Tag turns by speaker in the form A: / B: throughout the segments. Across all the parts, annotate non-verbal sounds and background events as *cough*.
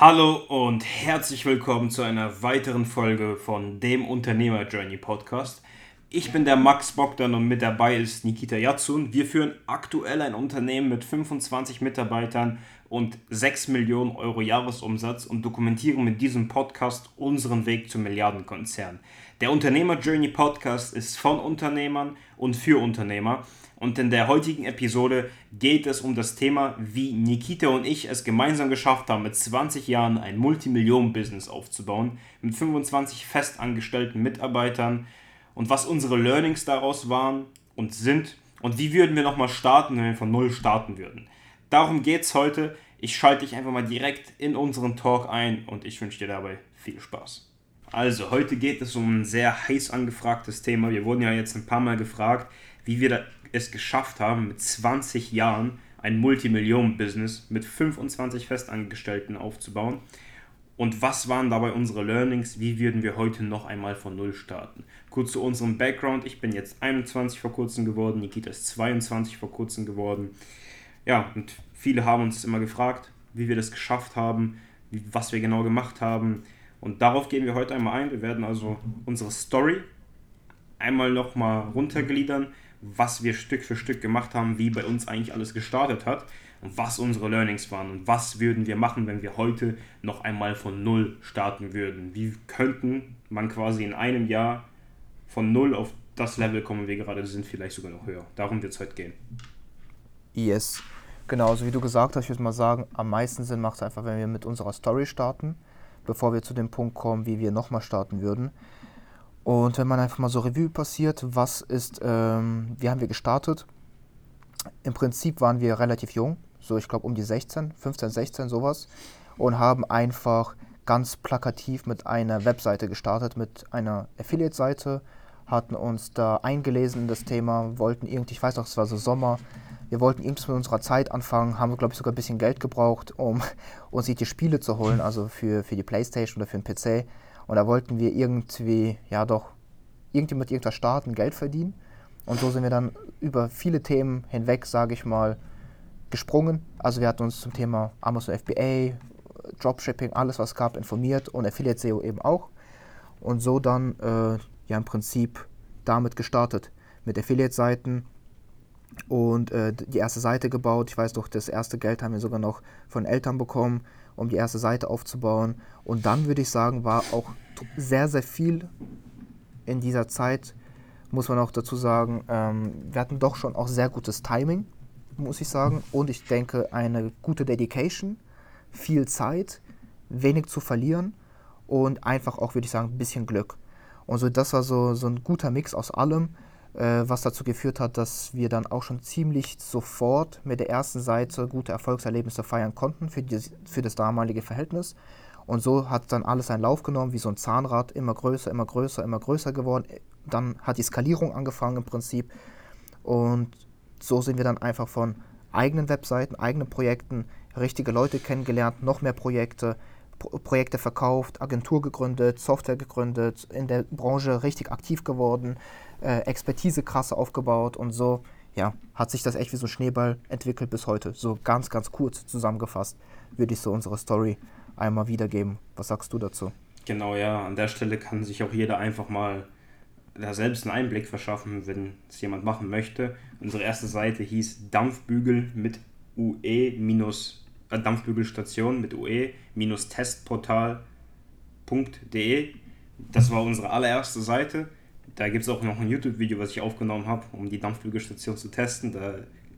A: Hallo und herzlich willkommen zu einer weiteren Folge von dem Unternehmer Journey Podcast. Ich bin der Max Bogdan und mit dabei ist Nikita Yatsun. Wir führen aktuell ein Unternehmen mit 25 Mitarbeitern und 6 Millionen Euro Jahresumsatz und dokumentieren mit diesem Podcast unseren Weg zum Milliardenkonzern. Der Unternehmer Journey Podcast ist von Unternehmern und für Unternehmer und in der heutigen Episode geht es um das Thema, wie Nikita und ich es gemeinsam geschafft haben, mit 20 Jahren ein Multimillionen-Business aufzubauen, mit 25 festangestellten Mitarbeitern und was unsere Learnings daraus waren und sind und wie würden wir nochmal starten, wenn wir von Null starten würden. Darum geht es heute. Ich schalte dich einfach mal direkt in unseren Talk ein und ich wünsche dir dabei viel Spaß. Also, heute geht es um ein sehr heiß angefragtes Thema. Wir wurden ja jetzt ein paar Mal gefragt, wie wir es geschafft haben, mit 20 Jahren ein Multimillionen-Business mit 25 Festangestellten aufzubauen. Und was waren dabei unsere Learnings? Wie würden wir heute noch einmal von Null starten? Kurz zu unserem Background. Ich bin jetzt 21 vor kurzem geworden, Nikita ist 22 vor kurzem geworden. Ja, und viele haben uns immer gefragt, wie wir das geschafft haben, was wir genau gemacht haben. Und darauf gehen wir heute einmal ein. Wir werden also unsere Story einmal nochmal runtergliedern, was wir Stück für Stück gemacht haben, wie bei uns eigentlich alles gestartet hat und was unsere Learnings waren und was würden wir machen, wenn wir heute noch einmal von Null starten würden. Wie könnten man quasi in einem Jahr von Null auf das Level kommen, wir gerade sind, vielleicht sogar noch höher. Darum wird es heute gehen.
B: Yes. Genau, so wie du gesagt hast, ich würde mal sagen, am meisten Sinn macht es einfach, wenn wir mit unserer Story starten, bevor wir zu dem Punkt kommen, wie wir nochmal starten würden. Und wenn man einfach mal so Revue passiert, was ist, ähm, wie haben wir gestartet? Im Prinzip waren wir relativ jung, so ich glaube um die 16, 15, 16 sowas und haben einfach ganz plakativ mit einer Webseite gestartet, mit einer Affiliate-Seite, hatten uns da eingelesen in das Thema, wollten irgendwie, ich weiß noch, es war so Sommer, wir wollten irgendwas mit unserer Zeit anfangen, haben, glaube ich, sogar ein bisschen Geld gebraucht, um *laughs* uns die Spiele zu holen, also für, für die Playstation oder für den PC. Und da wollten wir irgendwie, ja doch, irgendwie mit irgendwas starten, Geld verdienen. Und so sind wir dann über viele Themen hinweg, sage ich mal, gesprungen. Also wir hatten uns zum Thema Amazon FBA, Dropshipping, alles was es gab, informiert und Affiliate SEO eben auch. Und so dann äh, ja im Prinzip damit gestartet. Mit Affiliate-Seiten und äh, die erste Seite gebaut. Ich weiß doch, das erste Geld haben wir sogar noch von Eltern bekommen um die erste Seite aufzubauen. Und dann würde ich sagen, war auch sehr, sehr viel in dieser Zeit, muss man auch dazu sagen, ähm, wir hatten doch schon auch sehr gutes Timing, muss ich sagen. Und ich denke, eine gute Dedication, viel Zeit, wenig zu verlieren und einfach auch, würde ich sagen, ein bisschen Glück. Und so, das war so, so ein guter Mix aus allem äh, was dazu geführt hat, dass wir dann auch schon ziemlich sofort mit der ersten Seite gute Erfolgserlebnisse feiern konnten für, die, für das damalige Verhältnis. Und so hat dann alles einen Lauf genommen, wie so ein Zahnrad, immer größer, immer größer, immer größer geworden. Dann hat die Skalierung angefangen im Prinzip. Und so sind wir dann einfach von eigenen Webseiten, eigenen Projekten, richtige Leute kennengelernt, noch mehr Projekte, Projekte verkauft, Agentur gegründet, Software gegründet, in der Branche richtig aktiv geworden, äh, Expertise krass aufgebaut und so, ja, hat sich das echt wie so ein Schneeball entwickelt bis heute. So ganz, ganz kurz zusammengefasst würde ich so unsere Story einmal wiedergeben. Was sagst du dazu?
A: Genau, ja, an der Stelle kann sich auch jeder einfach mal da selbst einen Einblick verschaffen, wenn es jemand machen möchte. Unsere erste Seite hieß Dampfbügel mit UE- äh, Dampfbügelstation mit UE-testportal.de. Das war unsere allererste Seite. Da gibt es auch noch ein YouTube-Video, was ich aufgenommen habe, um die Dampfbügelstation zu testen. Da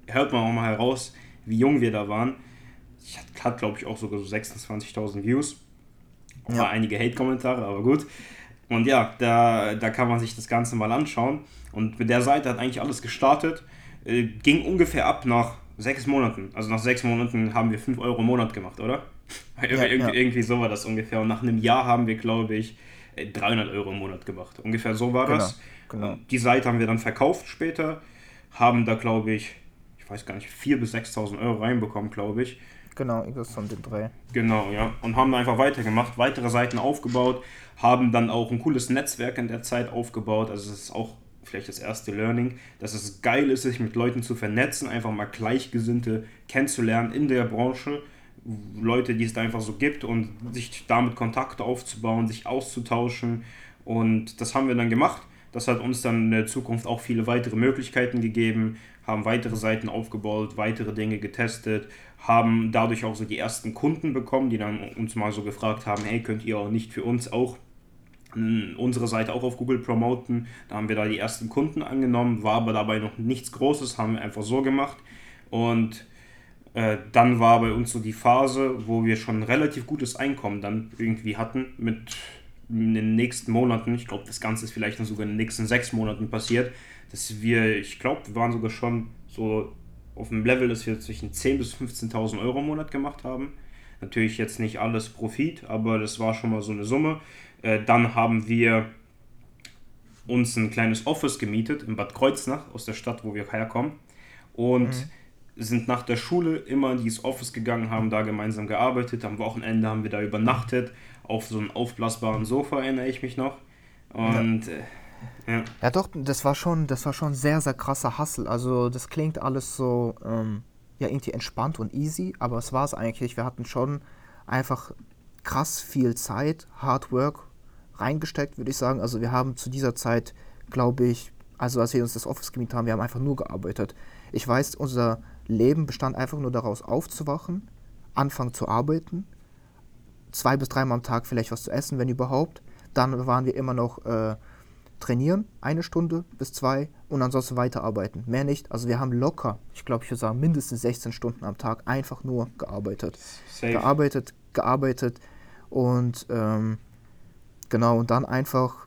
A: hört man auch mal heraus, wie jung wir da waren. Ich hatte, glaube ich, auch sogar so 26.000 Views. Auch ja. einige Hate-Kommentare, aber gut. Und ja, da, da kann man sich das Ganze mal anschauen. Und mit der Seite hat eigentlich alles gestartet. Äh, ging ungefähr ab nach sechs Monaten. Also nach sechs Monaten haben wir 5 Euro im Monat gemacht, oder? *laughs* Ja, irgendwie, ja. irgendwie so war das ungefähr. Und nach einem Jahr haben wir, glaube ich, 300 Euro im Monat gemacht. Ungefähr so war genau, das. Genau. Die Seite haben wir dann verkauft später, haben da, glaube ich, ich weiß gar nicht, 4.000 bis 6.000 Euro reinbekommen, glaube ich.
B: Genau, das von den drei.
A: Genau, ja. Und haben einfach weitergemacht, weitere Seiten aufgebaut, haben dann auch ein cooles Netzwerk in der Zeit aufgebaut. Also es ist auch vielleicht das erste Learning, dass es geil ist, sich mit Leuten zu vernetzen, einfach mal Gleichgesinnte kennenzulernen in der Branche Leute, die es da einfach so gibt und sich damit Kontakte aufzubauen, sich auszutauschen. Und das haben wir dann gemacht. Das hat uns dann in der Zukunft auch viele weitere Möglichkeiten gegeben, haben weitere Seiten aufgebaut, weitere Dinge getestet, haben dadurch auch so die ersten Kunden bekommen, die dann uns mal so gefragt haben, hey, könnt ihr auch nicht für uns auch unsere Seite auch auf Google promoten. Da haben wir da die ersten Kunden angenommen, war aber dabei noch nichts Großes, haben wir einfach so gemacht. Und äh, dann war bei uns so die Phase, wo wir schon relativ gutes Einkommen dann irgendwie hatten mit in den nächsten Monaten. Ich glaube, das Ganze ist vielleicht noch sogar in den nächsten sechs Monaten passiert, dass wir, ich glaube, wir waren sogar schon so auf dem Level, dass wir zwischen 10.000 bis 15.000 Euro im Monat gemacht haben. Natürlich jetzt nicht alles Profit, aber das war schon mal so eine Summe. Äh, dann haben wir uns ein kleines Office gemietet in Bad Kreuznach aus der Stadt, wo wir herkommen. Und mhm. sind nach der Schule immer in dieses Office gegangen, haben da gemeinsam gearbeitet. Am Wochenende haben wir da übernachtet. Auf so einem aufblasbaren Sofa erinnere ich mich noch. Und ja.
B: Ja. ja. doch, das war schon, das war schon sehr, sehr krasser Hassel. Also das klingt alles so ähm, ja irgendwie entspannt und easy, aber es war es eigentlich. Wir hatten schon einfach krass viel Zeit, Hard Work reingesteckt, würde ich sagen. Also wir haben zu dieser Zeit, glaube ich, also als wir uns das Office gemietet haben, wir haben einfach nur gearbeitet. Ich weiß, unser Leben bestand einfach nur daraus, aufzuwachen, anfangen zu arbeiten, zwei bis dreimal am Tag vielleicht was zu essen, wenn überhaupt. Dann waren wir immer noch äh, trainieren, eine Stunde bis zwei und ansonsten weiterarbeiten. Mehr nicht. Also wir haben locker, ich glaube, ich würde sagen, mindestens 16 Stunden am Tag einfach nur gearbeitet. Safe. Gearbeitet, gearbeitet und ähm, Genau, und dann einfach,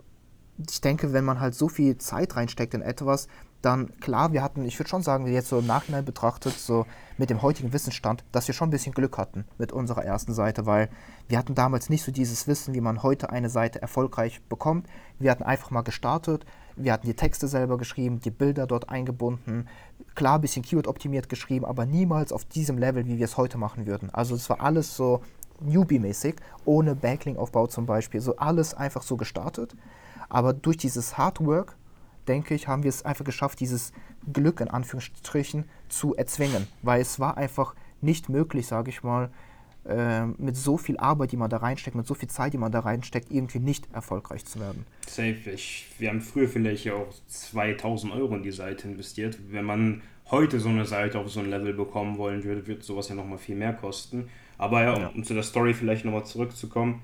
B: ich denke, wenn man halt so viel Zeit reinsteckt in etwas, dann klar, wir hatten, ich würde schon sagen, jetzt so im Nachhinein betrachtet, so mit dem heutigen Wissensstand, dass wir schon ein bisschen Glück hatten mit unserer ersten Seite, weil wir hatten damals nicht so dieses Wissen, wie man heute eine Seite erfolgreich bekommt. Wir hatten einfach mal gestartet, wir hatten die Texte selber geschrieben, die Bilder dort eingebunden, klar ein bisschen Keyword optimiert geschrieben, aber niemals auf diesem Level, wie wir es heute machen würden. Also es war alles so Newbie-mäßig, ohne Backlink-Aufbau zum Beispiel. So alles einfach so gestartet. Aber durch dieses Hardwork, denke ich, haben wir es einfach geschafft, dieses Glück in Anführungsstrichen zu erzwingen. Weil es war einfach nicht möglich, sage ich mal, äh, mit so viel Arbeit, die man da reinsteckt, mit so viel Zeit, die man da reinsteckt, irgendwie nicht erfolgreich zu werden.
A: Safe. Ich, wir haben früher vielleicht auch 2000 Euro in die Seite investiert. Wenn man heute so eine Seite auf so ein Level bekommen wollen würde, wird sowas ja nochmal viel mehr kosten. Aber ja, ja. um zu der Story vielleicht nochmal zurückzukommen,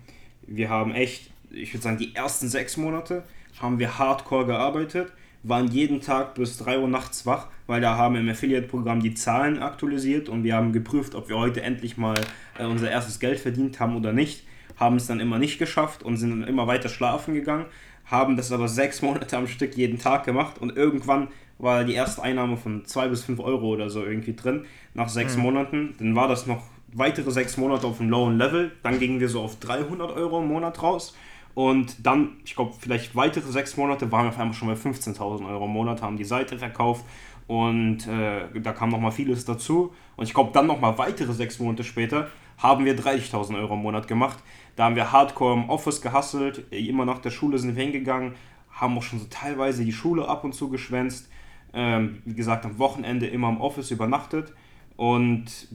A: wir haben echt, ich würde sagen, die ersten sechs Monate haben wir hardcore gearbeitet, waren jeden Tag bis 3 Uhr nachts wach, weil da haben im Affiliate-Programm die Zahlen aktualisiert und wir haben geprüft, ob wir heute endlich mal äh, unser erstes Geld verdient haben oder nicht. Haben es dann immer nicht geschafft und sind dann immer weiter schlafen gegangen, haben das aber sechs *laughs* Monate am Stück jeden Tag gemacht und irgendwann war die erste Einnahme von 2 bis 5 Euro oder so irgendwie drin nach sechs mhm. Monaten. Dann war das noch weitere sechs Monate auf einem lowen Level. Dann gingen wir so auf 300 Euro im Monat raus. Und dann, ich glaube, vielleicht weitere sechs Monate waren wir auf einmal schon bei 15.000 Euro im Monat, haben die Seite verkauft und äh, da kam nochmal vieles dazu. Und ich glaube, dann nochmal weitere sechs Monate später haben wir 30.000 Euro im Monat gemacht. Da haben wir hardcore im Office gehustelt, immer nach der Schule sind wir hingegangen, haben auch schon so teilweise die Schule ab und zu geschwänzt. Ähm, wie gesagt, am Wochenende immer im Office übernachtet. Und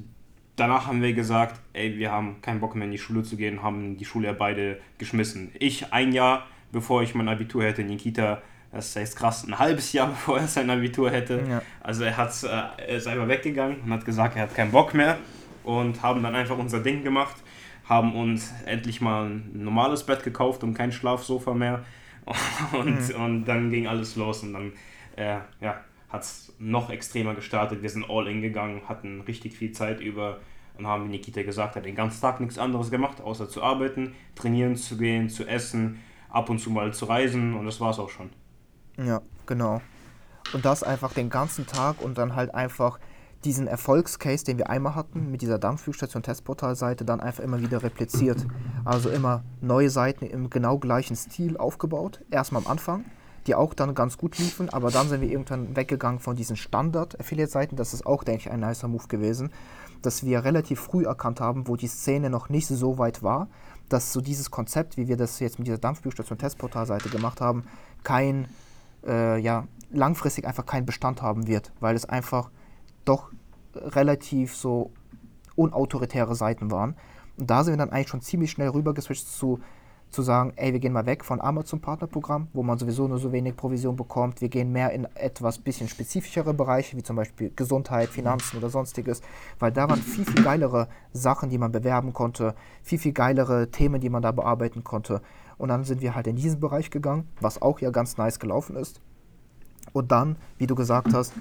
A: danach haben wir gesagt, ey, wir haben keinen Bock mehr in die Schule zu gehen, haben die Schule ja beide geschmissen. Ich ein Jahr, bevor ich mein Abitur hätte, Nikita, das heißt krass, ein halbes Jahr *laughs* bevor er sein Abitur hätte. Ja. Also er, hat's, äh, er ist einfach weggegangen und hat gesagt, er hat keinen Bock mehr und haben dann einfach unser Ding gemacht, haben uns endlich mal ein normales Bett gekauft und kein Schlafsofa mehr *laughs* und, mhm. und dann ging alles los und dann äh, ja, hat es noch extremer gestartet. Wir sind all in gegangen, hatten richtig viel Zeit über und haben, wie Nikita gesagt hat, den ganzen Tag nichts anderes gemacht, außer zu arbeiten, trainieren zu gehen, zu essen, ab und zu mal zu reisen und das war es auch schon.
B: Ja, genau. Und das einfach den ganzen Tag und dann halt einfach diesen Erfolgscase, den wir einmal hatten, mit dieser Dampflügstation Testportalseite, dann einfach immer wieder repliziert. Also immer neue Seiten im genau gleichen Stil aufgebaut. Erstmal am Anfang die auch dann ganz gut liefen, aber dann sind wir irgendwann weggegangen von diesen Standard-Affiliate-Seiten. Das ist auch, denke ich, ein nicer Move gewesen, dass wir relativ früh erkannt haben, wo die Szene noch nicht so weit war, dass so dieses Konzept, wie wir das jetzt mit dieser Dampfbüchstation Testportal-Seite gemacht haben, kein, äh, ja, langfristig einfach keinen Bestand haben wird, weil es einfach doch relativ so unautoritäre Seiten waren. Und da sind wir dann eigentlich schon ziemlich schnell rübergeswitcht zu zu sagen, ey, wir gehen mal weg von Amazon Partnerprogramm, wo man sowieso nur so wenig Provision bekommt. Wir gehen mehr in etwas bisschen spezifischere Bereiche, wie zum Beispiel Gesundheit, Finanzen oder sonstiges, weil da waren viel, viel geilere Sachen, die man bewerben konnte, viel, viel geilere Themen, die man da bearbeiten konnte. Und dann sind wir halt in diesen Bereich gegangen, was auch ja ganz nice gelaufen ist. Und dann, wie du gesagt hast,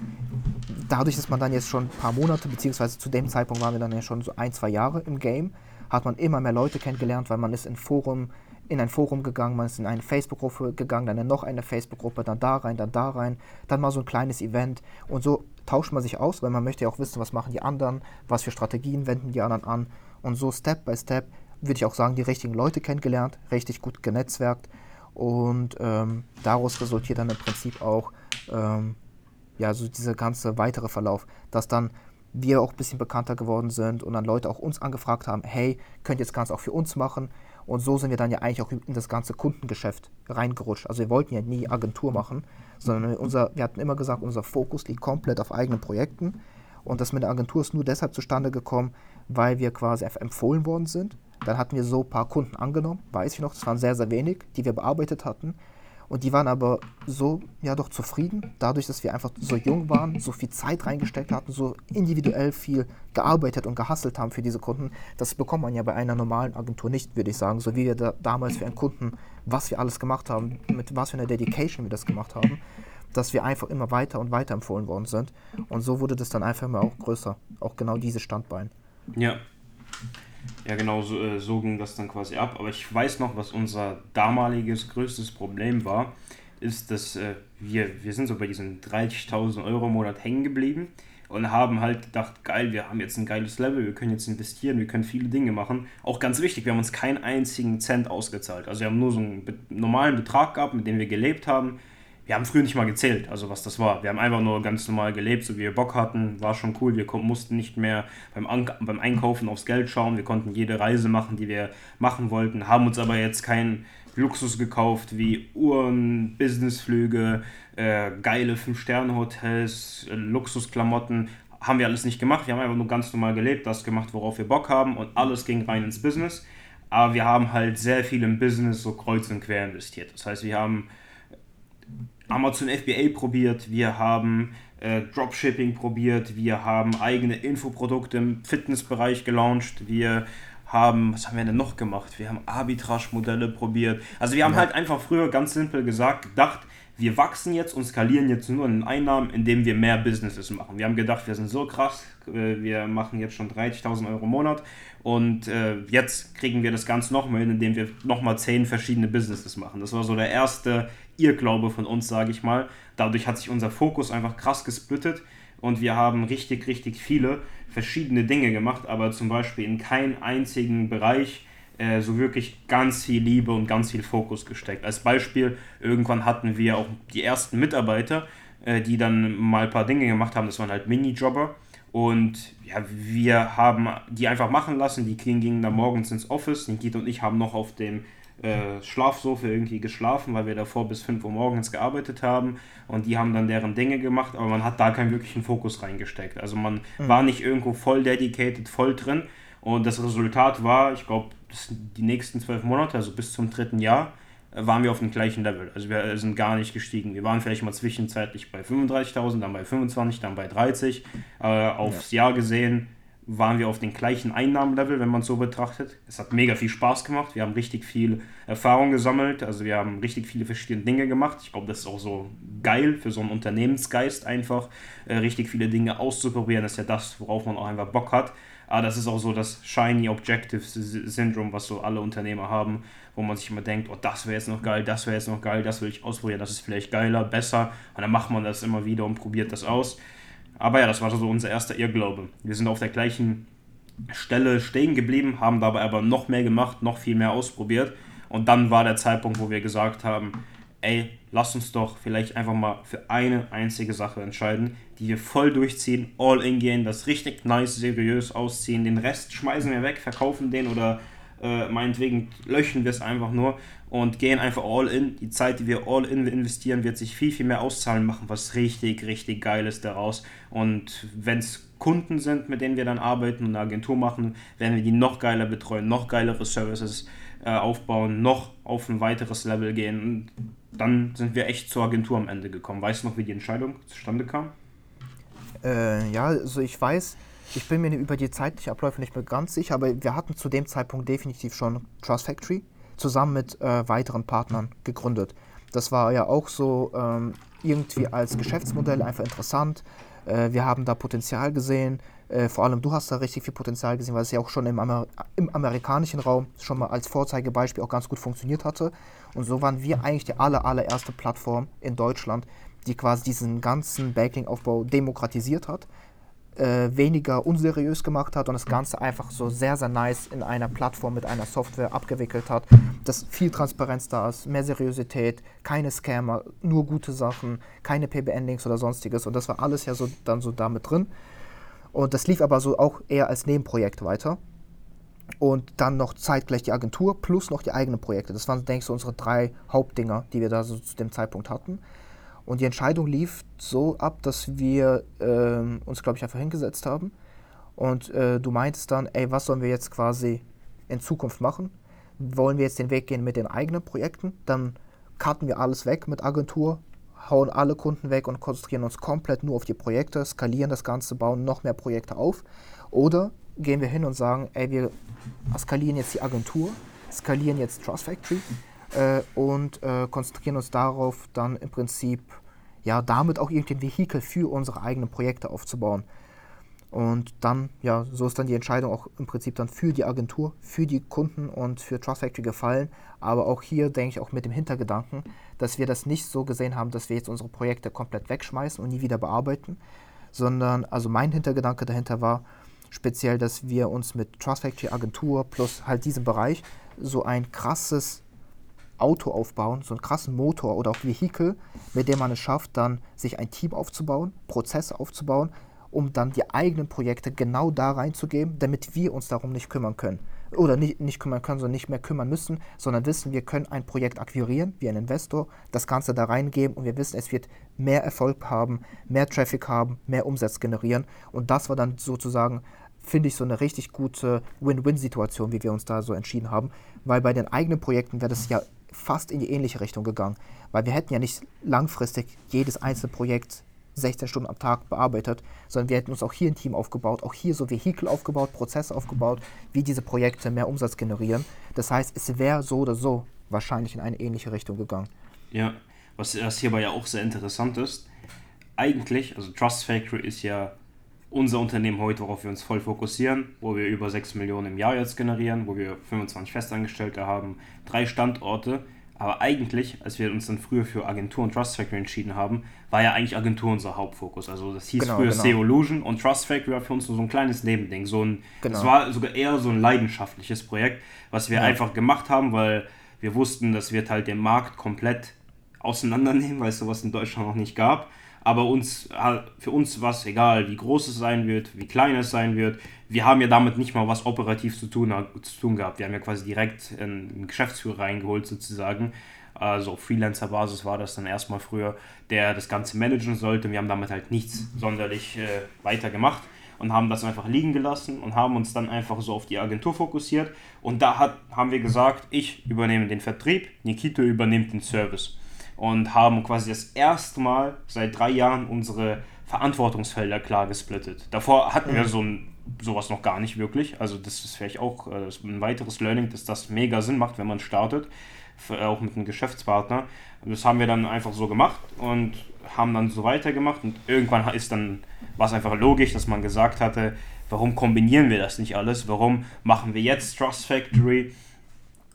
B: dadurch, dass man dann jetzt schon ein paar Monate, beziehungsweise zu dem Zeitpunkt waren wir dann ja schon so ein, zwei Jahre im Game, hat man immer mehr Leute kennengelernt, weil man ist in Forum in ein Forum gegangen, man ist in eine Facebook-Gruppe gegangen, dann in noch eine Facebook-Gruppe, dann da rein, dann da rein, dann mal so ein kleines Event. Und so tauscht man sich aus, weil man möchte ja auch wissen, was machen die anderen, was für Strategien wenden die anderen an. Und so Step by Step würde ich auch sagen, die richtigen Leute kennengelernt, richtig gut genetzwerkt. Und ähm, daraus resultiert dann im Prinzip auch ähm, ja so dieser ganze weitere Verlauf, dass dann wir auch ein bisschen bekannter geworden sind und dann Leute auch uns angefragt haben, hey, könnt ihr das Ganze auch für uns machen? Und so sind wir dann ja eigentlich auch in das ganze Kundengeschäft reingerutscht. Also wir wollten ja nie Agentur machen, sondern unser, wir hatten immer gesagt, unser Fokus liegt komplett auf eigenen Projekten. Und das mit der Agentur ist nur deshalb zustande gekommen, weil wir quasi empfohlen worden sind. Dann hatten wir so ein paar Kunden angenommen, weiß ich noch, das waren sehr, sehr wenig, die wir bearbeitet hatten. Und die waren aber so, ja doch zufrieden, dadurch, dass wir einfach so jung waren, so viel Zeit reingesteckt hatten, so individuell viel gearbeitet und gehasselt haben für diese Kunden. Das bekommt man ja bei einer normalen Agentur nicht, würde ich sagen. So wie wir da damals für einen Kunden, was wir alles gemacht haben, mit was für einer Dedication wir das gemacht haben, dass wir einfach immer weiter und weiter empfohlen worden sind. Und so wurde das dann einfach immer auch größer. Auch genau dieses Standbein.
A: Ja, ja, genau, so, äh, so ging das dann quasi ab. Aber ich weiß noch, was unser damaliges größtes Problem war, ist, dass äh, wir, wir sind so bei diesen 30.000 Euro im Monat hängen geblieben und haben halt gedacht, geil, wir haben jetzt ein geiles Level, wir können jetzt investieren, wir können viele Dinge machen. Auch ganz wichtig, wir haben uns keinen einzigen Cent ausgezahlt. Also wir haben nur so einen normalen Betrag gehabt, mit dem wir gelebt haben wir haben früher nicht mal gezählt, also was das war. Wir haben einfach nur ganz normal gelebt, so wie wir Bock hatten, war schon cool. Wir mussten nicht mehr beim, An beim Einkaufen aufs Geld schauen, wir konnten jede Reise machen, die wir machen wollten, haben uns aber jetzt keinen Luxus gekauft wie Uhren, Businessflüge, äh, geile 5-Sterne-Hotels, äh, Luxusklamotten. Haben wir alles nicht gemacht, wir haben einfach nur ganz normal gelebt, das gemacht, worauf wir Bock haben und alles ging rein ins Business. Aber wir haben halt sehr viel im Business so kreuz und quer investiert. Das heißt, wir haben Amazon FBA probiert, wir haben äh, Dropshipping probiert, wir haben eigene Infoprodukte im Fitnessbereich gelauncht, wir haben, was haben wir denn noch gemacht? Wir haben Arbitrage-Modelle probiert. Also wir haben ja. halt einfach früher ganz simpel gesagt, gedacht, wir wachsen jetzt und skalieren jetzt nur in Einnahmen, indem wir mehr Businesses machen. Wir haben gedacht, wir sind so krass, äh, wir machen jetzt schon 30.000 Euro im Monat und äh, jetzt kriegen wir das Ganze nochmal hin, indem wir nochmal 10 verschiedene Businesses machen. Das war so der erste Irrglaube von uns, sage ich mal. Dadurch hat sich unser Fokus einfach krass gesplittet und wir haben richtig, richtig viele verschiedene Dinge gemacht, aber zum Beispiel in keinen einzigen Bereich äh, so wirklich ganz viel Liebe und ganz viel Fokus gesteckt. Als Beispiel, irgendwann hatten wir auch die ersten Mitarbeiter, äh, die dann mal ein paar Dinge gemacht haben, das waren halt Minijobber. Und ja, wir haben die einfach machen lassen. Die gingen dann morgens ins Office. Nikita und ich haben noch auf dem äh, Schlafsofa irgendwie geschlafen, weil wir davor bis 5 Uhr morgens gearbeitet haben und die haben dann deren Dinge gemacht, aber man hat da keinen wirklichen Fokus reingesteckt. Also man mhm. war nicht irgendwo voll dedicated, voll drin und das Resultat war, ich glaube, die nächsten zwölf Monate, also bis zum dritten Jahr, äh, waren wir auf dem gleichen Level. Also wir sind gar nicht gestiegen. Wir waren vielleicht mal zwischenzeitlich bei 35.000, dann bei 25, dann bei 30. Äh, aufs ja. Jahr gesehen waren wir auf den gleichen Einnahmenlevel, wenn man es so betrachtet. Es hat mega viel Spaß gemacht. Wir haben richtig viel Erfahrung gesammelt. Also wir haben richtig viele verschiedene Dinge gemacht. Ich glaube, das ist auch so geil für so einen Unternehmensgeist einfach, äh, richtig viele Dinge auszuprobieren. Das ist ja das, worauf man auch einfach Bock hat. Aber das ist auch so das Shiny Objective Syndrome, was so alle Unternehmer haben, wo man sich immer denkt, oh, das wäre jetzt noch geil, das wäre jetzt noch geil, das will ich ausprobieren, das ist vielleicht geiler, besser. Und dann macht man das immer wieder und probiert das aus. Aber ja, das war so unser erster Irrglaube. Wir sind auf der gleichen Stelle stehen geblieben, haben dabei aber noch mehr gemacht, noch viel mehr ausprobiert. Und dann war der Zeitpunkt, wo wir gesagt haben, ey, lass uns doch vielleicht einfach mal für eine einzige Sache entscheiden, die wir voll durchziehen, all in gehen, das richtig nice, seriös ausziehen, den Rest schmeißen wir weg, verkaufen den oder Äh, meinetwegen löschen wir es einfach nur und gehen einfach all in. Die Zeit, die wir all in investieren, wird sich viel, viel mehr auszahlen, machen was richtig, richtig Geiles daraus. Und wenn es Kunden sind, mit denen wir dann arbeiten und eine Agentur machen, werden wir die noch geiler betreuen, noch geilere Services äh, aufbauen, noch auf ein weiteres Level gehen. Und dann sind wir echt zur Agentur am Ende gekommen. Weißt du noch, wie die Entscheidung zustande kam?
B: Äh, ja, also ich weiß, ich bin mir über die zeitlichen Abläufe nicht mehr ganz sicher, aber wir hatten zu dem Zeitpunkt definitiv schon Trust Factory zusammen mit äh, weiteren Partnern gegründet. Das war ja auch so ähm, irgendwie als Geschäftsmodell einfach interessant. Äh, wir haben da Potenzial gesehen. Äh, vor allem du hast da richtig viel Potenzial gesehen, weil es ja auch schon im, Amer im amerikanischen Raum schon mal als Vorzeigebeispiel auch ganz gut funktioniert hatte. Und so waren wir eigentlich die aller, allererste Plattform in Deutschland, die quasi diesen ganzen Backlink-Aufbau demokratisiert hat äh, weniger unseriös gemacht hat und das Ganze einfach so sehr, sehr nice in einer Plattform mit einer Software abgewickelt hat, dass viel Transparenz da ist, mehr Seriosität, keine Scammer, nur gute Sachen, keine PBN-Links oder sonstiges und das war alles ja so dann so damit drin. Und das lief aber so auch eher als Nebenprojekt weiter. Und dann noch zeitgleich die Agentur plus noch die eigenen Projekte. Das waren, denke ich, so unsere drei Hauptdinger, die wir da so zu dem Zeitpunkt hatten. Und die Entscheidung lief so ab, dass wir äh, uns, glaube ich, einfach hingesetzt haben. Und äh, du meintest dann, ey, was sollen wir jetzt quasi in Zukunft machen? Wollen wir jetzt den Weg gehen mit den eigenen Projekten? Dann cutten wir alles weg mit Agentur, hauen alle Kunden weg und konzentrieren uns komplett nur auf die Projekte, skalieren das Ganze, bauen noch mehr Projekte auf. Oder gehen wir hin und sagen, ey, wir skalieren jetzt die Agentur, skalieren jetzt Trust Factory äh, und äh, konzentrieren uns darauf, dann im Prinzip ja damit auch irgendwie ein Vehikel für unsere eigenen Projekte aufzubauen. Und dann, ja, so ist dann die Entscheidung auch im Prinzip dann für die Agentur, für die Kunden und für Trust Factory gefallen. Aber auch hier denke ich auch mit dem Hintergedanken, dass wir das nicht so gesehen haben, dass wir jetzt unsere Projekte komplett wegschmeißen und nie wieder bearbeiten, sondern, also mein Hintergedanke dahinter war speziell, dass wir uns mit Trust Factory Agentur plus halt diesem Bereich so ein krasses Auto aufbauen, so einen krassen Motor oder auch Vehikel, mit dem man es schafft, dann sich ein Team aufzubauen, Prozesse aufzubauen, um dann die eigenen Projekte genau da reinzugeben, damit wir uns darum nicht kümmern können. Oder nicht, nicht kümmern können, sondern nicht mehr kümmern müssen, sondern wissen, wir können ein Projekt akquirieren, wie ein Investor, das Ganze da reingeben und wir wissen, es wird mehr Erfolg haben, mehr Traffic haben, mehr Umsatz generieren. Und das war dann sozusagen finde ich so eine richtig gute Win-Win-Situation, wie wir uns da so entschieden haben, weil bei den eigenen Projekten wäre das ja fast in die ähnliche Richtung gegangen, weil wir hätten ja nicht langfristig jedes einzelne Projekt 16 Stunden am Tag bearbeitet, sondern wir hätten uns auch hier ein Team aufgebaut, auch hier so Vehikel aufgebaut, Prozesse aufgebaut, wie diese Projekte mehr Umsatz generieren. Das heißt, es wäre so oder so wahrscheinlich in eine ähnliche Richtung gegangen.
A: Ja, was, was hierbei ja auch sehr interessant ist, eigentlich, also Trust Factory ist ja unser Unternehmen heute, worauf wir uns voll fokussieren, wo wir über 6 Millionen im Jahr jetzt generieren, wo wir 25 Festangestellte haben, drei Standorte. Aber eigentlich, als wir uns dann früher für Agentur und Trust Factory entschieden haben, war ja eigentlich Agentur unser Hauptfokus. Also das hieß genau, früher genau. Seolution und Trust Factory war für uns nur so ein kleines Nebending. So ein, genau. Das war sogar eher so ein leidenschaftliches Projekt, was wir ja. einfach gemacht haben, weil wir wussten, das wird halt den Markt komplett auseinandernehmen, weil es sowas in Deutschland noch nicht gab aber uns, für uns war es egal, wie groß es sein wird, wie klein es sein wird. Wir haben ja damit nicht mal was operativ zu tun, zu tun gehabt. Wir haben ja quasi direkt einen Geschäftsführer reingeholt sozusagen. Also auf Freelancer-Basis war das dann erstmal früher, der das Ganze managen sollte. Wir haben damit halt nichts sonderlich äh, weiter und haben das einfach liegen gelassen und haben uns dann einfach so auf die Agentur fokussiert. Und da hat, haben wir gesagt, ich übernehme den Vertrieb, Nikito übernimmt den Service und haben quasi das erste Mal seit drei Jahren unsere Verantwortungsfelder klar gesplittet. Davor hatten wir mhm. so ein, sowas noch gar nicht wirklich. Also das ist vielleicht auch äh, ein weiteres Learning, dass das mega Sinn macht, wenn man startet, auch mit einem Geschäftspartner. Das haben wir dann einfach so gemacht und haben dann so weitergemacht und irgendwann ist dann war es einfach logisch, dass man gesagt hatte, warum kombinieren wir das nicht alles? Warum machen wir jetzt Trust Factory?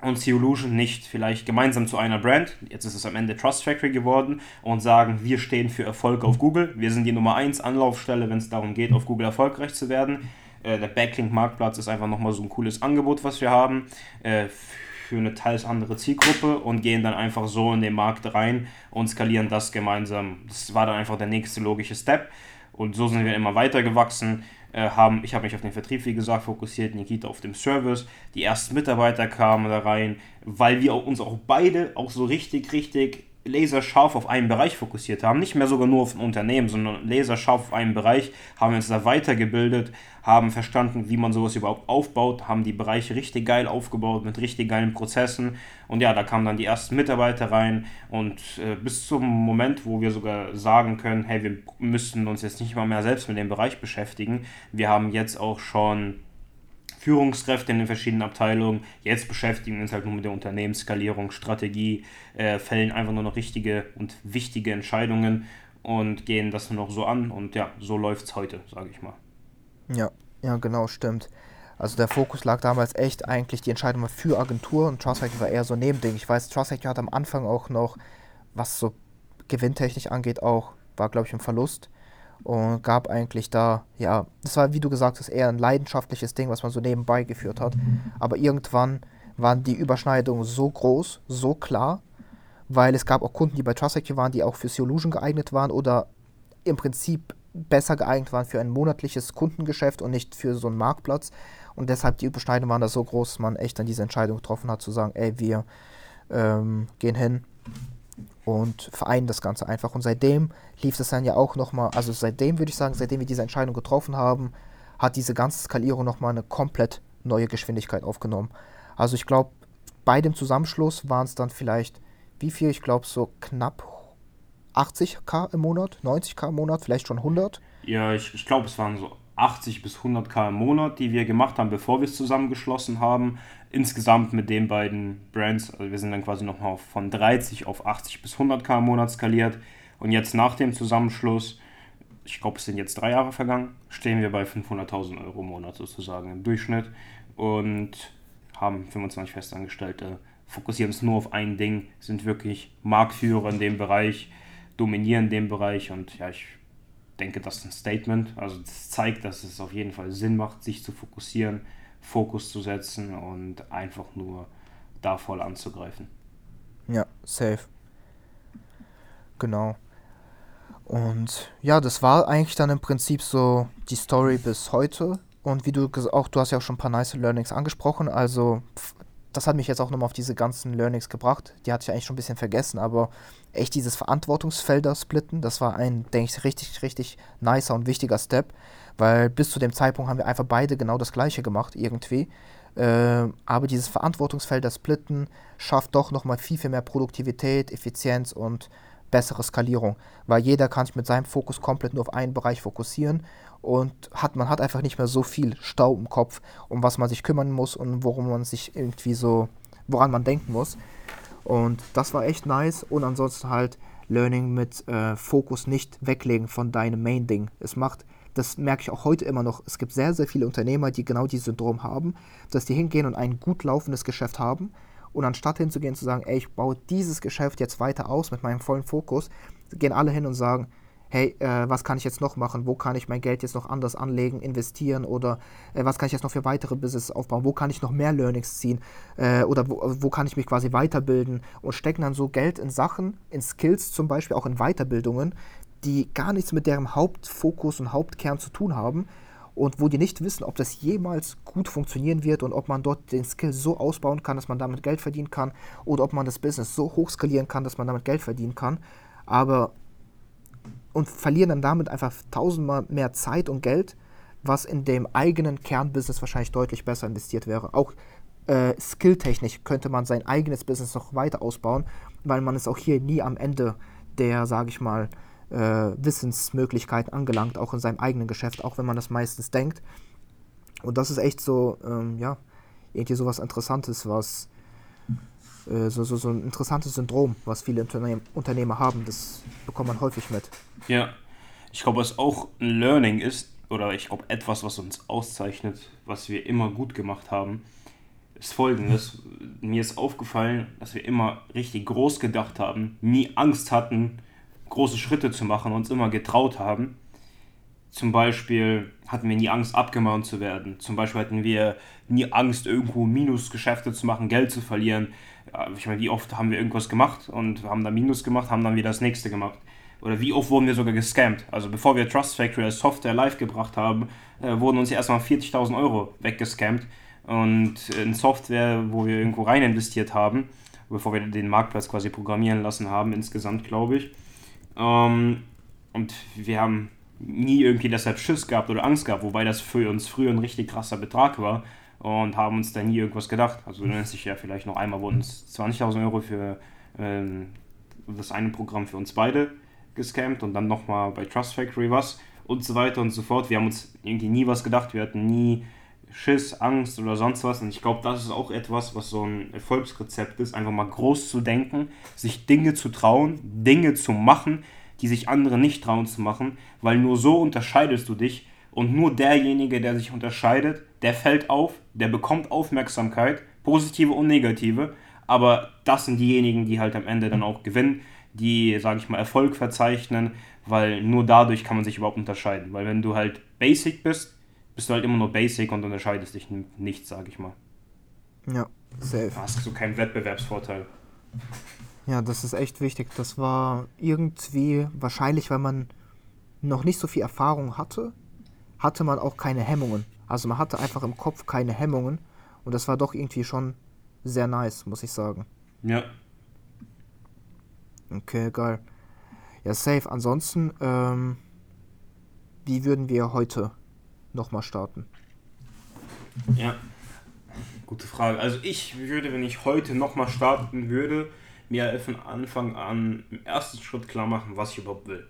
A: Und Theolution nicht vielleicht gemeinsam zu einer Brand, jetzt ist es am Ende Trust Factory geworden, und sagen, wir stehen für Erfolg auf Google. Wir sind die Nummer 1 Anlaufstelle, wenn es darum geht, auf Google erfolgreich zu werden. Äh, der Backlink-Marktplatz ist einfach nochmal so ein cooles Angebot, was wir haben, äh, für eine teils andere Zielgruppe und gehen dann einfach so in den Markt rein und skalieren das gemeinsam. Das war dann einfach der nächste logische Step. Und so sind wir immer weiter gewachsen. Äh, haben, ich habe mich auf den Vertrieb, wie gesagt, fokussiert, Nikita auf dem Service. Die ersten Mitarbeiter kamen da rein, weil wir uns auch beide auch so richtig, richtig laserscharf auf einen Bereich fokussiert haben. Nicht mehr sogar nur auf ein Unternehmen, sondern laserscharf auf einen Bereich, haben uns da weitergebildet, haben verstanden, wie man sowas überhaupt aufbaut, haben die Bereiche richtig geil aufgebaut mit richtig geilen Prozessen. Und ja, da kamen dann die ersten Mitarbeiter rein und äh, bis zum Moment, wo wir sogar sagen können, hey, wir müssten uns jetzt nicht mal mehr selbst mit dem Bereich beschäftigen. Wir haben jetzt auch schon Führungskräfte in den verschiedenen Abteilungen. Jetzt beschäftigen wir uns halt nur mit der Unternehmensskalierung, Strategie, äh, fällen einfach nur noch richtige und wichtige Entscheidungen und gehen das nur noch so an. Und ja, so läuft es heute, sage ich mal.
B: Ja, ja, genau, stimmt. Also der Fokus lag damals echt eigentlich die Entscheidung für Agentur und Trusthack war eher so ein Nebending. Ich weiß, Trusthack hat am Anfang auch noch, was so gewinntechnisch angeht, auch, war glaube ich ein Verlust und gab eigentlich da, ja, das war, wie du gesagt hast, eher ein leidenschaftliches Ding, was man so nebenbei geführt hat. Aber irgendwann waren die Überschneidungen so groß, so klar, weil es gab auch Kunden, die bei Trustactive waren, die auch für Solution geeignet waren oder im Prinzip besser geeignet waren für ein monatliches Kundengeschäft und nicht für so einen Marktplatz. Und deshalb die Überschneidungen waren da so groß, dass man echt dann diese Entscheidung getroffen hat, zu sagen, ey, wir ähm, gehen hin und vereinen das Ganze einfach. Und seitdem lief es dann ja auch nochmal, also seitdem würde ich sagen, seitdem wir diese Entscheidung getroffen haben, hat diese ganze Skalierung nochmal eine komplett neue Geschwindigkeit aufgenommen. Also ich glaube, bei dem Zusammenschluss waren es dann vielleicht, wie viel? Ich glaube so knapp 80k im Monat, 90k im Monat, vielleicht schon 100.
A: Ja, ich, ich glaube, es waren so 80 bis 100k im Monat, die wir gemacht haben, bevor wir es zusammengeschlossen haben. Insgesamt mit den beiden Brands, also wir sind dann quasi nochmal von 30 auf 80 bis 100k im Monat skaliert. Und jetzt nach dem Zusammenschluss, ich glaube, es sind jetzt drei Jahre vergangen, stehen wir bei 500.000 Euro im Monat sozusagen im Durchschnitt und haben 25 Festangestellte, fokussieren uns nur auf ein Ding, sind wirklich Marktführer in dem Bereich, dominieren den Bereich und ja, ich denke, das ist ein Statement. Also das zeigt, dass es auf jeden Fall Sinn macht, sich zu fokussieren, Fokus zu setzen und einfach nur da voll anzugreifen.
B: Ja, safe. Genau. Und ja, das war eigentlich dann im Prinzip so die Story bis heute. Und wie du auch, du hast ja auch schon ein paar nice Learnings angesprochen. Also das hat mich jetzt auch nochmal auf diese ganzen Learnings gebracht. Die hatte ich eigentlich schon ein bisschen vergessen, aber echt dieses Verantwortungsfelder splitten, das war ein, denke ich, richtig, richtig nicer und wichtiger Step, weil bis zu dem Zeitpunkt haben wir einfach beide genau das Gleiche gemacht, irgendwie. Äh, aber dieses Verantwortungsfelder splitten schafft doch nochmal viel, viel mehr Produktivität, Effizienz und bessere Skalierung, weil jeder kann sich mit seinem Fokus komplett nur auf einen Bereich fokussieren und hat, man hat einfach nicht mehr so viel Stau im Kopf, um was man sich kümmern muss und worum man sich irgendwie so, woran man denken muss. Und das war echt nice und ansonsten halt Learning mit äh, Fokus nicht weglegen von deinem Main-Ding. Es macht, das merke ich auch heute immer noch, es gibt sehr, sehr viele Unternehmer, die genau dieses Syndrom haben, dass die hingehen und ein gut laufendes Geschäft haben und anstatt hinzugehen zu sagen, ey, ich baue dieses Geschäft jetzt weiter aus mit meinem vollen Fokus, gehen alle hin und sagen, hey, äh, was kann ich jetzt noch machen? Wo kann ich mein Geld jetzt noch anders anlegen, investieren oder äh, was kann ich jetzt noch für weitere Business aufbauen? Wo kann ich noch mehr Learnings ziehen? Äh, oder wo, wo, kann ich mich quasi weiterbilden? Und stecken dann so Geld in Sachen, in Skills zum Beispiel, auch in Weiterbildungen, die gar nichts mit deren Hauptfokus und Hauptkern zu tun haben und wo die nicht wissen, ob das jemals gut funktionieren wird und ob man dort den Skill so ausbauen kann, dass man damit Geld verdienen kann oder ob man das Business so hoch skalieren kann, dass man damit Geld verdienen kann. Aber und verlieren dann damit einfach tausendmal mehr Zeit und Geld, was in dem eigenen Kernbusiness wahrscheinlich deutlich besser investiert wäre. Auch äh, skilltechnisch könnte man sein eigenes Business noch weiter ausbauen, weil man ist auch hier nie am Ende der, sage ich mal, äh, Wissensmöglichkeiten angelangt, auch in seinem eigenen Geschäft, auch wenn man das meistens denkt. Und das ist echt so, ähm, ja, irgendwie so was Interessantes, was äh, so, so, so ein interessantes Syndrom, was viele Unternehm Unternehmer haben. Das bekommt man häufig mit.
A: Ja, ich glaube, was auch ein Learning ist, oder ich glaube, etwas, was uns auszeichnet, was wir immer gut gemacht haben, ist folgendes. Mir ist aufgefallen, dass wir immer richtig groß gedacht haben, nie Angst hatten, große Schritte zu machen, uns immer getraut haben. Zum Beispiel hatten wir nie Angst, abgemahnt zu werden. Zum Beispiel hatten wir nie Angst, irgendwo Minusgeschäfte zu machen, Geld zu verlieren. Ich meine, wie oft haben wir irgendwas gemacht und haben dann Minus gemacht, haben dann wieder das nächste gemacht. oder wie oft wurden wir sogar gescammt. Also bevor wir Trust Factory als Software live gebracht haben, äh, wurden uns erstmal 40.000 Euro weggescammt. Und in Software, wo wir irgendwo rein investiert haben, bevor wir den Marktplatz quasi programmieren lassen haben, insgesamt glaube ich. Ähm, und wir haben nie irgendwie deshalb Schiss gehabt oder Angst gehabt, wobei das für uns früher ein richtig krasser Betrag war und haben uns da nie irgendwas gedacht. Also du nennst dich ja vielleicht noch einmal wurden uns 20.000 Euro für ähm, das eine Programm für uns beide gescampt und dann nochmal bei Trust Factory was und so weiter und so fort. Wir haben uns irgendwie nie was gedacht, wir hatten nie Schiss, Angst oder sonst was. Und ich glaube, das ist auch etwas, was so ein Erfolgsrezept ist, einfach mal groß zu denken, sich Dinge zu trauen, Dinge zu machen, die sich andere nicht trauen zu machen, weil nur so unterscheidest du dich und nur derjenige, der sich unterscheidet, der fällt auf, der bekommt Aufmerksamkeit, positive und negative, aber das sind diejenigen, die halt am Ende dann auch gewinnen, die, sage ich mal, Erfolg verzeichnen, weil nur dadurch kann man sich überhaupt unterscheiden, weil wenn du halt basic bist, bist du halt immer nur basic und unterscheidest dich nicht, sage ich mal.
B: Ja, safe.
A: Hast du keinen Wettbewerbsvorteil.
B: Ja, das ist echt wichtig. Das war irgendwie wahrscheinlich, weil man noch nicht so viel Erfahrung hatte, hatte man auch keine Hemmungen. Also man hatte einfach im Kopf keine Hemmungen und das war doch irgendwie schon sehr nice, muss ich sagen.
A: Ja.
B: Okay, geil. Ja, safe. Ansonsten, ähm, wie würden wir heute nochmal starten?
A: Ja, gute Frage. Also ich würde, wenn ich heute nochmal starten würde, mir von Anfang an im ersten Schritt klar machen, was ich überhaupt will.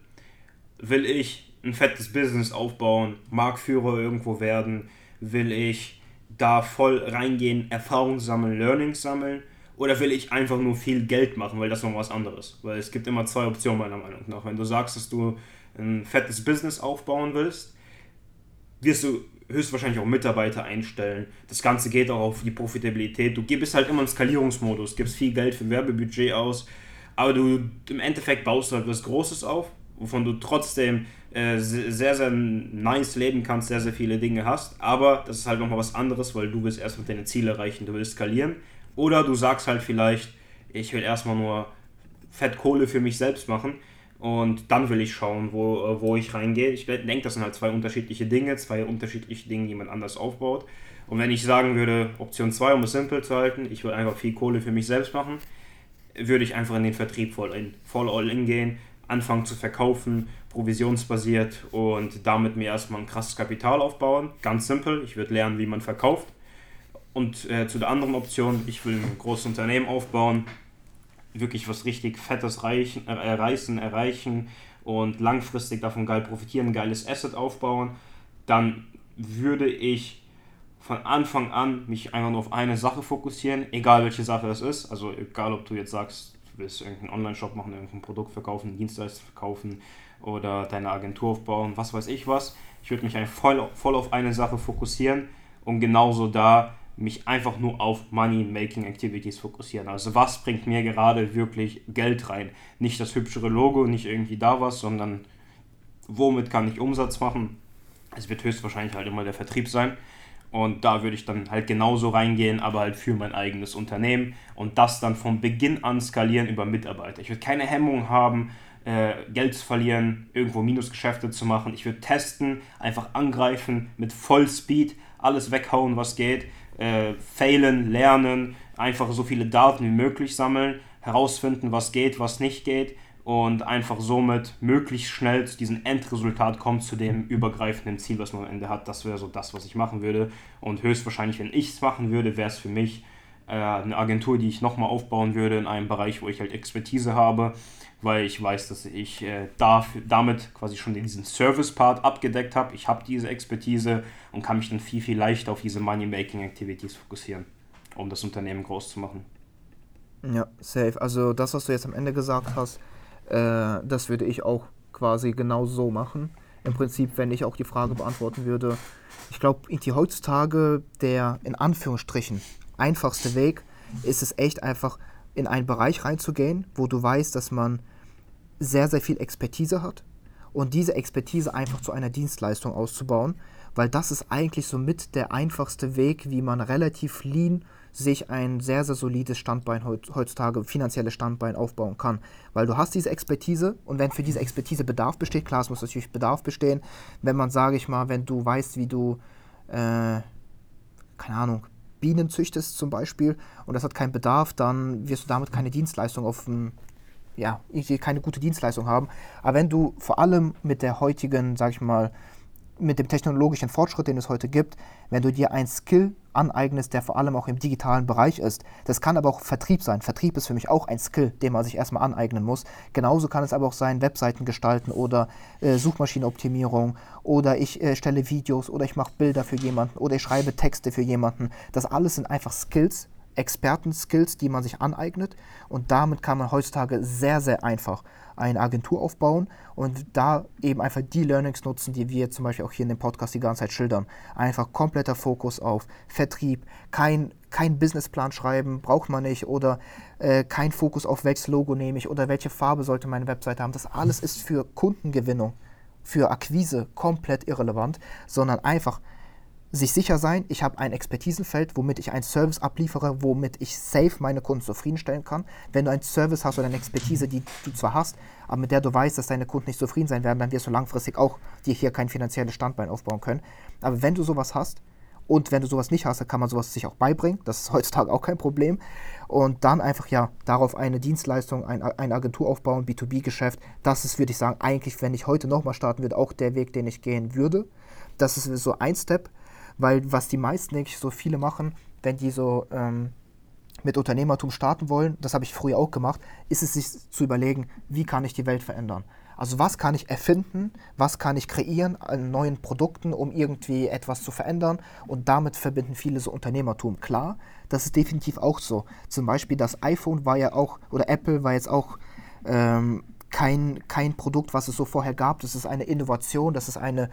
A: Will ich ein fettes Business aufbauen, Marktführer irgendwo werden? Will ich da voll reingehen, Erfahrung sammeln, Learnings sammeln? Oder will ich einfach nur viel Geld machen, weil das noch was anderes? Weil es gibt immer zwei Optionen meiner Meinung nach. Wenn du sagst, dass du ein fettes Business aufbauen willst, wirst du höchstwahrscheinlich auch Mitarbeiter einstellen. Das Ganze geht auch auf die Profitabilität. Du gibst halt immer einen Skalierungsmodus, gibst viel Geld für Werbebudget aus, aber du im Endeffekt baust halt was Großes auf, wovon du trotzdem äh, sehr, sehr nice leben kannst, sehr, sehr viele Dinge hast. Aber das ist halt nochmal was anderes, weil du willst erstmal deine Ziele erreichen, du willst skalieren. Oder du sagst halt vielleicht, ich will erstmal nur Fettkohle für mich selbst machen und dann will ich schauen, wo, äh, wo ich reingehe. Ich denke, das sind halt zwei unterschiedliche Dinge, zwei unterschiedliche Dinge, die man anders aufbaut. Und wenn ich sagen würde, Option 2, um es simpel zu halten, ich will einfach viel Kohle für mich selbst machen, würde ich einfach in den Vertrieb voll, in, voll all in gehen, anfangen zu verkaufen, provisionsbasiert und damit mir erstmal ein krasses Kapital aufbauen. Ganz simpel, ich würde lernen, wie man verkauft. Und äh, zu der anderen Option, ich will ein großes Unternehmen aufbauen, wirklich was richtig Fettes reichen, äh, erreichen, erreichen und langfristig davon geil profitieren, geiles Asset aufbauen, dann würde ich von Anfang an mich einfach nur auf eine Sache fokussieren, egal welche Sache es ist. Also egal, ob du jetzt sagst, du willst irgendeinen Online-Shop machen, irgendein Produkt verkaufen, Dienstleister verkaufen oder deine Agentur aufbauen, was weiß ich was. Ich würde mich voll, voll auf eine Sache fokussieren und genauso da mich einfach nur auf Money-Making Activities fokussieren. Also was bringt mir gerade wirklich Geld rein? Nicht das hübschere Logo, nicht irgendwie da was, sondern womit kann ich Umsatz machen? Es wird höchstwahrscheinlich halt immer der Vertrieb sein. Und da würde ich dann halt genauso reingehen, aber halt für mein eigenes Unternehmen und das dann von Beginn an skalieren über Mitarbeiter. Ich würde keine Hemmung haben, äh, Geld zu verlieren, irgendwo Minusgeschäfte zu machen. Ich würde testen, einfach angreifen, mit Vollspeed, alles weghauen, was geht äh, failen, lernen, einfach so viele Daten wie möglich sammeln, herausfinden, was geht, was nicht geht und einfach somit möglichst schnell zu diesem Endresultat kommt, zu dem übergreifenden Ziel, was man am Ende hat. Das wäre so das, was ich machen würde. Und höchstwahrscheinlich, wenn ich es machen würde, wäre es für mich äh, eine Agentur, die ich nochmal aufbauen würde in einem Bereich, wo ich halt Expertise habe, weil ich weiß, dass ich äh, dafür, damit quasi schon diesen Service-Part abgedeckt habe. Ich habe diese Expertise und kann mich dann viel, viel leichter auf diese Money-Making-Activities fokussieren, um das Unternehmen groß zu machen.
B: Ja, safe. Also das, was du jetzt am Ende gesagt hast, äh, das würde ich auch quasi genau so machen. Im Prinzip, wenn ich auch die Frage beantworten würde, ich glaube, heutzutage der in Anführungsstrichen einfachste Weg ist es echt einfach in einen Bereich reinzugehen, wo du weißt, dass man sehr, sehr viel Expertise hat und diese Expertise einfach zu einer Dienstleistung auszubauen, weil das ist eigentlich somit der einfachste Weg, wie man relativ lean sich ein sehr, sehr solides Standbein heutzutage, finanzielles Standbein aufbauen kann. Weil du hast diese Expertise und wenn für diese Expertise Bedarf besteht, klar, es muss natürlich Bedarf bestehen, wenn man, sage ich mal, wenn du weißt, wie du, äh, keine Ahnung, Bienen züchtest zum Beispiel und das hat keinen Bedarf, dann wirst du damit keine Dienstleistung auf dem ja, keine gute Dienstleistung haben. Aber wenn du vor allem mit der heutigen, sag ich mal, mit dem technologischen Fortschritt, den es heute gibt, wenn du dir einen Skill aneignest, der vor allem auch im digitalen Bereich ist. Das kann aber auch Vertrieb sein. Vertrieb ist für mich auch ein Skill, den man sich erstmal aneignen muss. Genauso kann es aber auch sein, Webseiten gestalten oder äh, Suchmaschinenoptimierung oder ich äh, stelle Videos oder ich mache Bilder für jemanden oder ich schreibe Texte für jemanden. Das alles sind einfach Skills, Experten-Skills, die man sich aneignet und damit kann man heutzutage sehr, sehr einfach eine Agentur aufbauen und da eben einfach die Learnings nutzen, die wir zum Beispiel auch hier in dem Podcast die ganze Zeit schildern. Einfach kompletter Fokus auf Vertrieb, kein, kein Businessplan schreiben, braucht man nicht oder äh, kein Fokus auf welches Logo nehme ich oder welche Farbe sollte meine Webseite haben. Das alles ist für Kundengewinnung, für Akquise komplett irrelevant, sondern einfach sich sicher sein, ich habe ein Expertisenfeld, womit ich einen Service abliefere, womit ich safe meine Kunden zufriedenstellen kann. Wenn du einen Service hast oder eine Expertise, die du zwar hast, aber mit der du weißt, dass deine Kunden nicht zufrieden sein werden, dann wirst du langfristig auch dir hier kein finanzielles Standbein aufbauen können. Aber wenn du sowas hast und wenn du sowas nicht hast, dann kann man sowas sich auch beibringen. Das ist *laughs* heutzutage auch kein Problem. Und dann einfach ja darauf eine Dienstleistung, ein, eine Agentur aufbauen, B2B-Geschäft. Das ist, würde ich sagen, eigentlich, wenn ich heute nochmal starten würde, auch der Weg, den ich gehen würde. Das ist so ein Step weil was die meisten, denke ich, so viele machen, wenn die so ähm, mit Unternehmertum starten wollen, das habe ich früher auch gemacht, ist es sich zu überlegen, wie kann ich die Welt verändern. Also was kann ich erfinden, was kann ich kreieren an neuen Produkten, um irgendwie etwas zu verändern und damit verbinden viele so Unternehmertum. Klar, das ist definitiv auch so. Zum Beispiel das iPhone war ja auch, oder Apple war jetzt auch ähm, kein, kein Produkt, was es so vorher gab. Das ist eine Innovation, das ist eine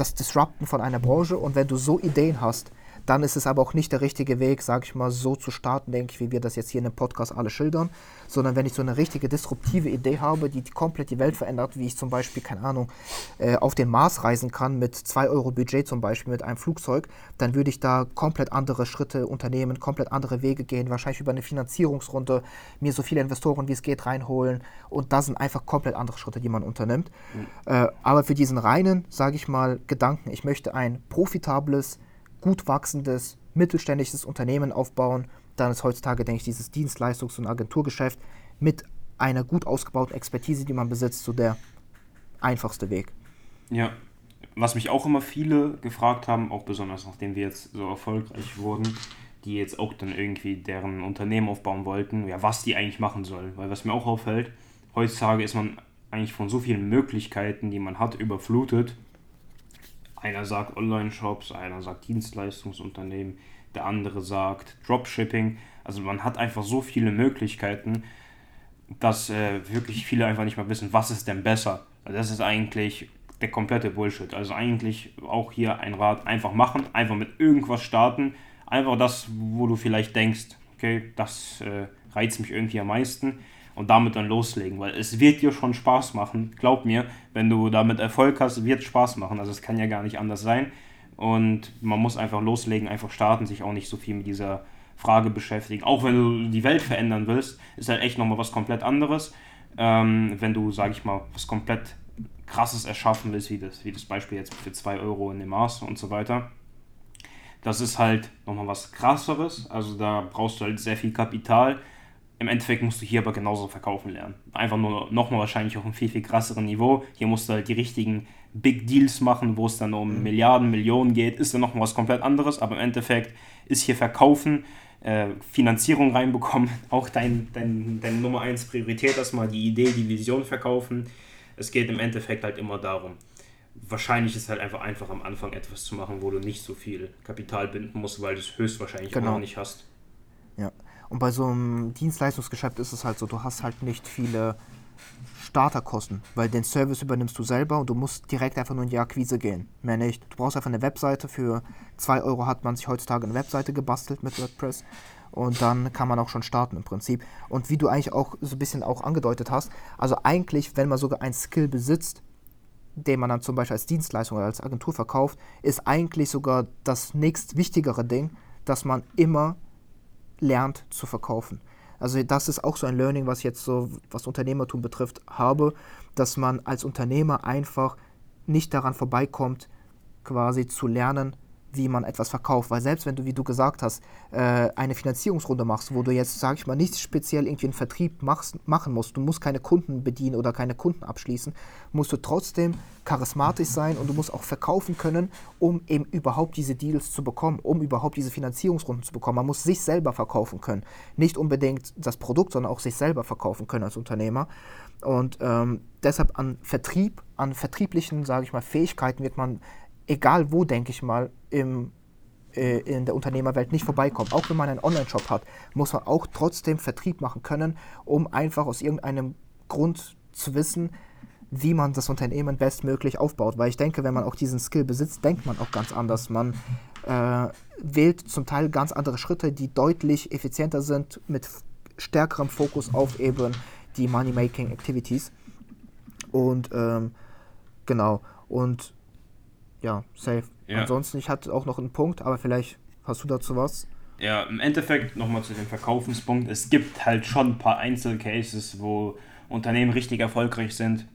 B: das Disrupten von einer Branche. Und wenn du so Ideen hast, dann ist es aber auch nicht der richtige Weg, sage ich mal, so zu starten, denke ich, wie wir das jetzt hier in dem Podcast alle schildern, sondern wenn ich so eine richtige disruptive Idee habe, die, komplett die Welt verändert, wie ich zum Beispiel, keine Ahnung, äh, auf den Mars reisen kann mit 2 Euro Budget zum Beispiel mit einem Flugzeug, dann würde ich da komplett andere Schritte unternehmen, komplett andere Wege gehen, wahrscheinlich über eine Finanzierungsrunde, mir so viele Investoren wie es geht reinholen und das sind einfach komplett andere Schritte, die man unternimmt. Mhm. Äh, aber für diesen reinen, sage ich mal, Gedanken, ich möchte ein profitables, gut wachsendes, mittelständisches Unternehmen aufbauen, dann ist heutzutage, denke ich, dieses Dienstleistungs- und Agenturgeschäft mit einer gut ausgebauten Expertise, die man besitzt, so der einfachste Weg.
A: Ja, was mich auch immer viele gefragt haben, auch besonders nachdem wir jetzt so erfolgreich wurden, die jetzt auch dann irgendwie deren Unternehmen aufbauen wollten, ja, was die eigentlich machen sollen. Weil was mir auch auffällt, heutzutage ist man eigentlich von so vielen Möglichkeiten, die man hat, überflutet einer sagt Online-Shops, einer sagt Dienstleistungsunternehmen, der andere sagt Dropshipping. Also man hat einfach so viele Möglichkeiten, dass äh, wirklich viele einfach nicht mehr wissen, was ist denn besser. Also das ist eigentlich der komplette Bullshit. Also eigentlich auch hier ein Rat, einfach machen, einfach mit irgendwas starten. Einfach das, wo du vielleicht denkst, okay, das äh, reizt mich irgendwie am meisten und damit dann loslegen, weil es wird dir schon Spaß machen. Glaub mir, wenn du damit Erfolg hast, wird es Spaß machen. Also es kann ja gar nicht anders sein. Und man muss einfach loslegen, einfach starten, sich auch nicht so viel mit dieser Frage beschäftigen. Auch wenn du die Welt verändern willst, ist halt echt nochmal was komplett anderes. Ähm, wenn du, sag ich mal, was komplett krasses erschaffen willst, wie das, wie das Beispiel jetzt für 2 Euro in dem Maß und so weiter. Das ist halt nochmal was krasseres. Also da brauchst du halt sehr viel Kapital im Endeffekt musst du hier aber genauso verkaufen lernen. Einfach nur nochmal wahrscheinlich auf einem viel, viel krasseren Niveau. Hier musst du halt die richtigen Big Deals machen, wo es dann um mhm. Milliarden, Millionen geht. Ist dann nochmal was komplett anderes, aber im Endeffekt ist hier Verkaufen, äh, Finanzierung reinbekommen, *laughs* auch dein, dein, deine Nummer 1 Priorität erstmal, die Idee, die Vision verkaufen. Es geht im Endeffekt halt immer darum. Wahrscheinlich ist es halt einfach einfach am Anfang etwas zu machen, wo du nicht so viel Kapital binden musst, weil du es höchstwahrscheinlich genau. auch nicht hast.
B: Ja. Und bei so einem Dienstleistungsgeschäft ist es halt so, du hast halt nicht viele Starterkosten, weil den Service übernimmst du selber und du musst direkt einfach nur in die Akquise gehen. Mehr nicht. Du brauchst einfach eine Webseite. Für 2 Euro hat man sich heutzutage eine Webseite gebastelt mit WordPress. Und dann kann man auch schon starten im Prinzip. Und wie du eigentlich auch so ein bisschen auch angedeutet hast, also eigentlich, wenn man sogar ein Skill besitzt, den man dann zum Beispiel als Dienstleistung oder als Agentur verkauft, ist eigentlich sogar das nächst wichtigere Ding, dass man immer lernt zu verkaufen. Also das ist auch so ein Learning, was ich jetzt so, was Unternehmertum betrifft, habe, dass man als Unternehmer einfach nicht daran vorbeikommt, quasi zu lernen, wie man etwas verkauft. Weil selbst wenn du, wie du gesagt hast, äh, eine Finanzierungsrunde machst, wo du jetzt, sag ich mal, nicht speziell irgendwie einen Vertrieb machst, machen musst, du musst keine Kunden bedienen oder keine Kunden abschließen, musst du trotzdem charismatisch sein und du musst auch verkaufen können, um eben überhaupt diese Deals zu bekommen, um überhaupt diese Finanzierungsrunden zu bekommen. Man muss sich selber verkaufen können. Nicht unbedingt das Produkt, sondern auch sich selber verkaufen können als Unternehmer. Und ähm, deshalb an Vertrieb, an vertrieblichen, sage ich mal, Fähigkeiten wird man egal wo, denke ich mal, im, äh, in der Unternehmerwelt nicht vorbeikommen. Auch wenn man einen Online-Shop hat, muss man auch trotzdem Vertrieb machen können, um einfach aus irgendeinem Grund zu wissen, wie man das Unternehmen bestmöglich aufbaut. Weil ich denke, wenn man auch diesen Skill besitzt, denkt man auch ganz anders. Man äh, wählt zum Teil ganz andere Schritte, die deutlich effizienter sind, mit stärkerem Fokus auf eben die Money-Making-Activities. Und ähm, genau. Und ja, safe. Ja. Ansonsten, ich hatte auch noch einen Punkt, aber vielleicht hast du dazu was?
A: Ja, im Endeffekt nochmal zu dem Verkaufenspunkt. Es gibt halt schon ein paar Einzelcases, wo Unternehmen richtig erfolgreich sind,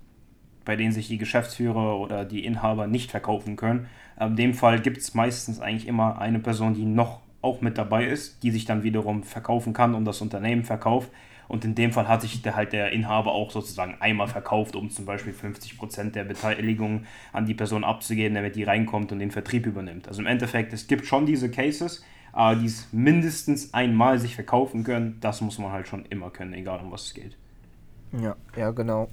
A: bei denen sich die Geschäftsführer oder die Inhaber nicht verkaufen können. Aber in dem Fall gibt es meistens eigentlich immer eine Person, die noch auch mit dabei ist, die sich dann wiederum verkaufen kann und das Unternehmen verkauft. Und in dem Fall hat sich der, halt der Inhaber auch sozusagen einmal verkauft, um zum Beispiel 50% der Beteiligung an die Person abzugeben, damit die reinkommt und den Vertrieb übernimmt. Also im Endeffekt, es gibt schon diese Cases, aber die es mindestens einmal sich verkaufen können, das muss man halt schon immer können, egal um was es geht.
B: Ja, ja, genau.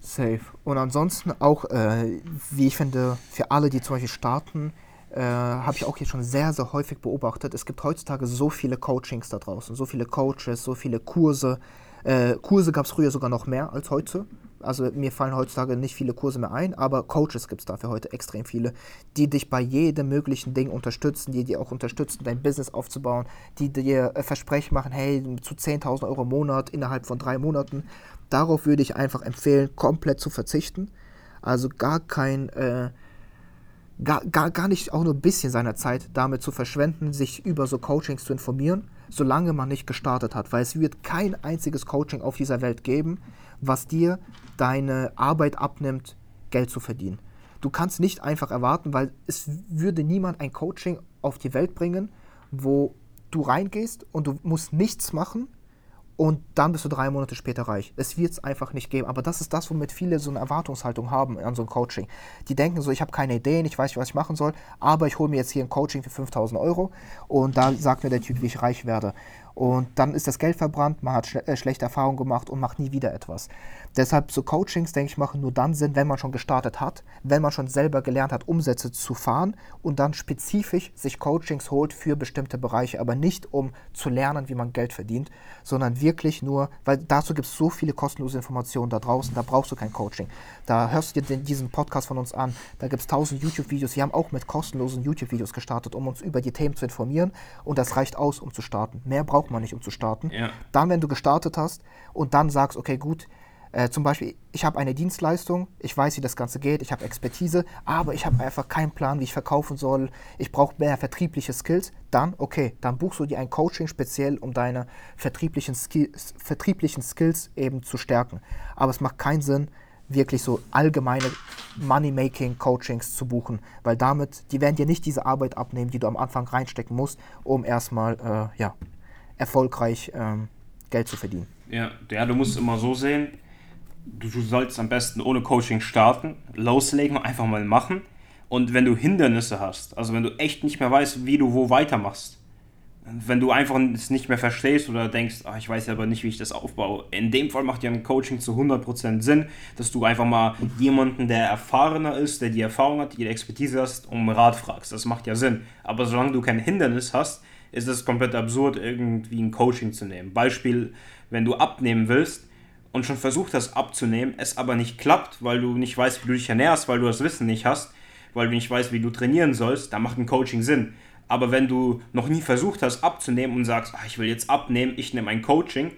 B: Safe. Und ansonsten auch, äh, wie ich finde, für alle, die zum Beispiel starten, äh, habe ich auch jetzt schon sehr, sehr häufig beobachtet. Es gibt heutzutage so viele Coachings da draußen, so viele Coaches, so viele Kurse. Äh, Kurse gab es früher sogar noch mehr als heute. Also mir fallen heutzutage nicht viele Kurse mehr ein, aber Coaches gibt es dafür heute extrem viele, die dich bei jedem möglichen Ding unterstützen, die dir auch unterstützen, dein Business aufzubauen, die dir äh, Versprechen machen, hey, zu 10.000 Euro im Monat innerhalb von drei Monaten. Darauf würde ich einfach empfehlen, komplett zu verzichten. Also gar kein... Äh, gar, gar, gar nicht auch nur ein bisschen seiner Zeit damit zu verschwenden, sich über so Coachings zu informieren, solange man nicht gestartet hat. Weil es wird kein einziges Coaching auf dieser Welt geben, was dir deine Arbeit abnimmt, Geld zu verdienen. Du kannst nicht einfach erwarten, weil es würde niemand ein Coaching auf die Welt bringen, wo du reingehst und du musst nichts machen und dann bist du drei Monate später reich. Es wird es einfach nicht geben. Aber das ist das, womit viele so eine Erwartungshaltung haben an so ein Coaching. Die denken so, ich habe keine Ideen, ich weiß nicht, was ich machen soll, aber ich hole mir jetzt hier ein Coaching für 5000 Euro und da sagt mir der Typ, wie ich reich werde. Und dann ist das Geld verbrannt, man hat schle äh, schlechte Erfahrungen gemacht und macht nie wieder etwas. Deshalb so Coachings, denke ich, machen nur dann Sinn, wenn man schon gestartet hat, wenn man schon selber gelernt hat, Umsätze zu fahren und dann spezifisch sich Coachings holt für bestimmte Bereiche, aber nicht um zu lernen, wie man Geld verdient, sondern wirklich nur, weil dazu gibt es so viele kostenlose Informationen da draußen, da brauchst du kein Coaching. Da hörst du dir den, diesen Podcast von uns an, da gibt es tausend YouTube-Videos, wir haben auch mit kostenlosen YouTube-Videos gestartet, um uns über die Themen zu informieren und das reicht aus, um zu starten. Mehr braucht man nicht, um zu starten. Ja. Dann, wenn du gestartet hast und dann sagst, okay, gut, äh, zum Beispiel, ich habe eine Dienstleistung, ich weiß, wie das Ganze geht, ich habe Expertise, aber ich habe einfach keinen Plan, wie ich verkaufen soll, ich brauche mehr vertriebliche Skills, dann, okay, dann buchst du dir ein Coaching speziell, um deine vertrieblichen, Skills, vertrieblichen Skills eben zu stärken. Aber es macht keinen Sinn, wirklich so allgemeine Money-Making-Coachings zu buchen, weil damit, die werden dir nicht diese Arbeit abnehmen, die du am Anfang reinstecken musst, um erstmal äh, ja, erfolgreich ähm, Geld zu verdienen.
A: Ja, ja, du musst immer so sehen, du, sollst am besten ohne Coaching starten, loslegen und einfach mal machen. Und wenn du Hindernisse hast, also wenn du echt nicht mehr weißt, wie du wo weitermachst, wenn du einfach es nicht mehr verstehst oder denkst, ach, ich weiß aber nicht, wie ich das aufbaue, in dem Fall macht ja ein Coaching zu 100% Sinn, dass du einfach mal jemanden, der erfahrener ist, der die Erfahrung hat, die Expertise hast, um Rat fragst. Das macht ja Sinn. Aber solange du kein Hindernis hast, ist es komplett absurd, irgendwie ein Coaching zu nehmen. Beispiel, wenn du abnehmen willst, und schon versucht hast abzunehmen, es aber nicht klappt, weil du nicht weißt, wie du dich ernährst, weil du das Wissen nicht hast, weil du nicht weißt, wie du trainieren sollst, dann macht ein Coaching Sinn. Aber wenn du noch nie versucht hast abzunehmen und sagst, ach, ich will jetzt abnehmen, ich nehme ein Coaching,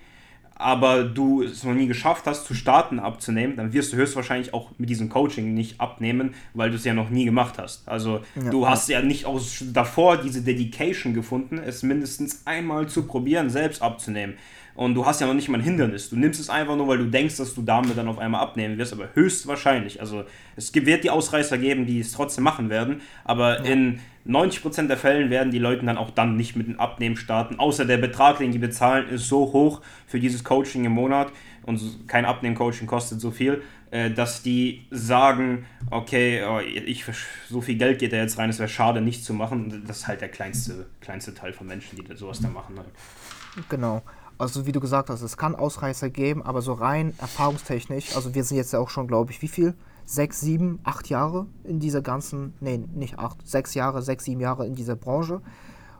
A: aber du es noch nie geschafft hast, zu starten abzunehmen, dann wirst du höchstwahrscheinlich auch mit diesem Coaching nicht abnehmen, weil du es ja noch nie gemacht hast. Also ja. du hast ja nicht aus davor diese Dedication gefunden, es mindestens einmal zu probieren, selbst abzunehmen. Und du hast ja noch nicht mal ein Hindernis. Du nimmst es einfach nur, weil du denkst, dass du damit dann auf einmal abnehmen wirst, aber höchstwahrscheinlich. Also es wird die Ausreißer geben, die es trotzdem machen werden, aber ja. in 90% der Fällen werden die Leute dann auch dann nicht mit dem Abnehmen starten, außer der Betrag, den die bezahlen, ist so hoch für dieses Coaching im Monat und kein Abnehmen-Coaching kostet so viel, äh, dass die sagen, okay, oh, ich, so viel Geld geht da jetzt rein, es wäre schade, nicht zu machen. Das ist halt der kleinste, kleinste Teil von Menschen, die sowas da machen. Halt.
B: Genau. Also wie du gesagt hast, es kann Ausreißer geben, aber so rein erfahrungstechnisch, also wir sind jetzt ja auch schon, glaube ich, wie viel? Sechs, sieben, acht Jahre in dieser ganzen, nee, nicht acht, sechs Jahre, sechs, sieben Jahre in dieser Branche.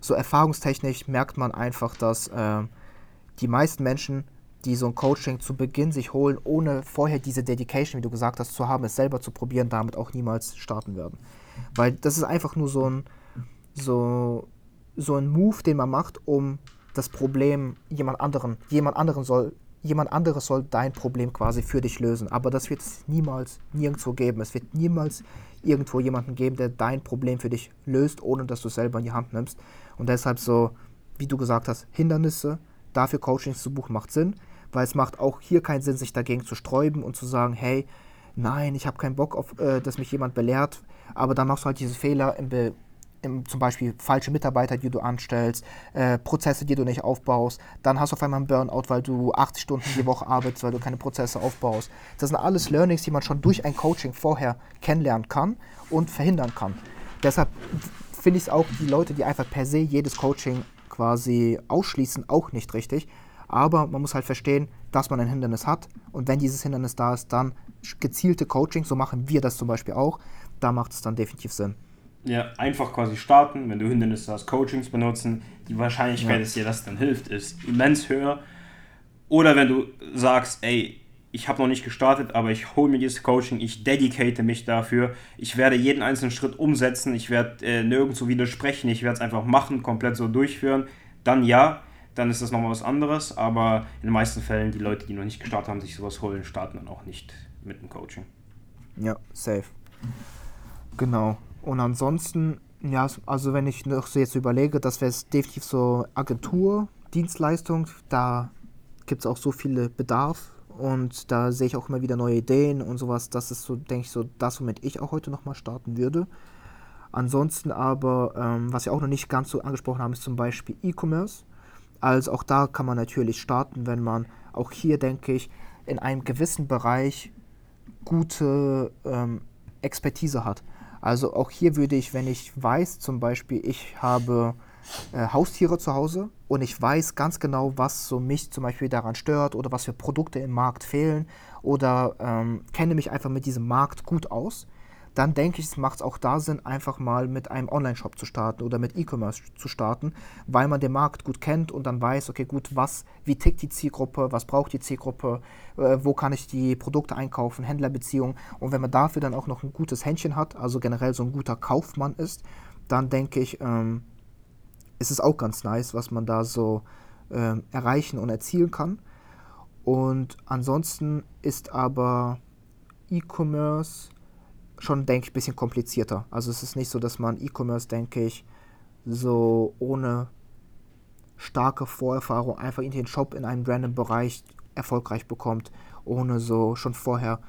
B: So erfahrungstechnisch merkt man einfach, dass äh, die meisten Menschen, die so ein Coaching zu Beginn sich holen, ohne vorher diese Dedication, wie du gesagt hast, zu haben, es selber zu probieren, damit auch niemals starten werden. Weil das ist einfach nur so ein, so, so ein Move, den man macht, um das Problem jemand anderen, jemand anderen soll, jemand anderes soll dein Problem quasi für dich lösen. Aber das wird es niemals nirgendwo geben. Es wird niemals irgendwo jemanden geben, der dein Problem für dich löst, ohne dass du es selber in die Hand nimmst. Und deshalb so, wie du gesagt hast, Hindernisse, dafür Coachings zu buchen, macht Sinn, weil es macht auch hier keinen Sinn, sich dagegen zu sträuben und zu sagen, hey, nein, ich habe keinen Bock auf, äh, dass mich jemand belehrt, aber dann machst du halt diese Fehler im, Be zum Beispiel falsche Mitarbeiter, die du anstellst, äh, Prozesse, die du nicht aufbaust. Dann hast du auf einmal einen Burnout, weil du 80 Stunden die Woche arbeitest, weil du keine Prozesse aufbaust. Das sind alles Learnings, die man schon durch ein Coaching vorher kennenlernen kann und verhindern kann. Deshalb finde ich es auch die Leute, die einfach per se jedes Coaching quasi ausschließen, auch nicht richtig. Aber man muss halt verstehen, dass man ein Hindernis hat. Und wenn dieses Hindernis da ist, dann gezielte Coaching, so machen wir das zum Beispiel auch, da macht es dann definitiv Sinn.
A: Ja, einfach quasi starten, wenn du Hindernisse hast, Coachings benutzen. Die Wahrscheinlichkeit, ja. dass dir das dann hilft, ist immens höher. Oder wenn du sagst, ey, ich habe noch nicht gestartet, aber ich hole mir dieses Coaching, ich dedicate mich dafür, ich werde jeden einzelnen Schritt umsetzen, ich werde äh, nirgendwo widersprechen, ich werde es einfach machen, komplett so durchführen, dann ja, dann ist das nochmal was anderes, aber in den meisten Fällen, die Leute, die noch nicht gestartet haben, sich sowas holen, starten dann auch nicht mit dem Coaching.
B: Ja, safe. Genau. Und ansonsten, ja, also wenn ich noch so jetzt überlege, das wäre definitiv so Agentur, Dienstleistung, da gibt es auch so viele Bedarf und da sehe ich auch immer wieder neue Ideen und sowas. Das ist so, denke ich, so das, womit ich auch heute nochmal starten würde. Ansonsten aber, ähm, was wir auch noch nicht ganz so angesprochen haben, ist zum Beispiel E-Commerce. Also auch da kann man natürlich starten, wenn man auch hier, denke ich, in einem gewissen Bereich gute ähm, Expertise hat. Also auch hier würde ich, wenn ich weiß, zum Beispiel, ich habe äh, Haustiere zu Hause und ich weiß ganz genau, was so mich zum Beispiel daran stört oder was für Produkte im Markt fehlen oder ähm, kenne mich einfach mit diesem Markt gut aus, dann denke ich, es macht auch da Sinn, einfach mal mit einem Online-Shop zu starten oder mit E-Commerce zu starten, weil man den Markt gut kennt und dann weiß, okay, gut, was, wie tickt die Zielgruppe, was braucht die Zielgruppe, äh, wo kann ich die Produkte einkaufen, Händlerbeziehungen und wenn man dafür dann auch noch ein gutes Händchen hat, also generell so ein guter Kaufmann ist, dann denke ich, ähm, ist es auch ganz nice, was man da so ähm, erreichen und erzielen kann. Und ansonsten ist aber E-Commerce schon, denke ich, ein bisschen komplizierter. Also es ist nicht so, dass man E-Commerce, denke ich, so ohne starke Vorerfahrung einfach in den Shop in einem random Bereich erfolgreich bekommt, ohne so schon vorher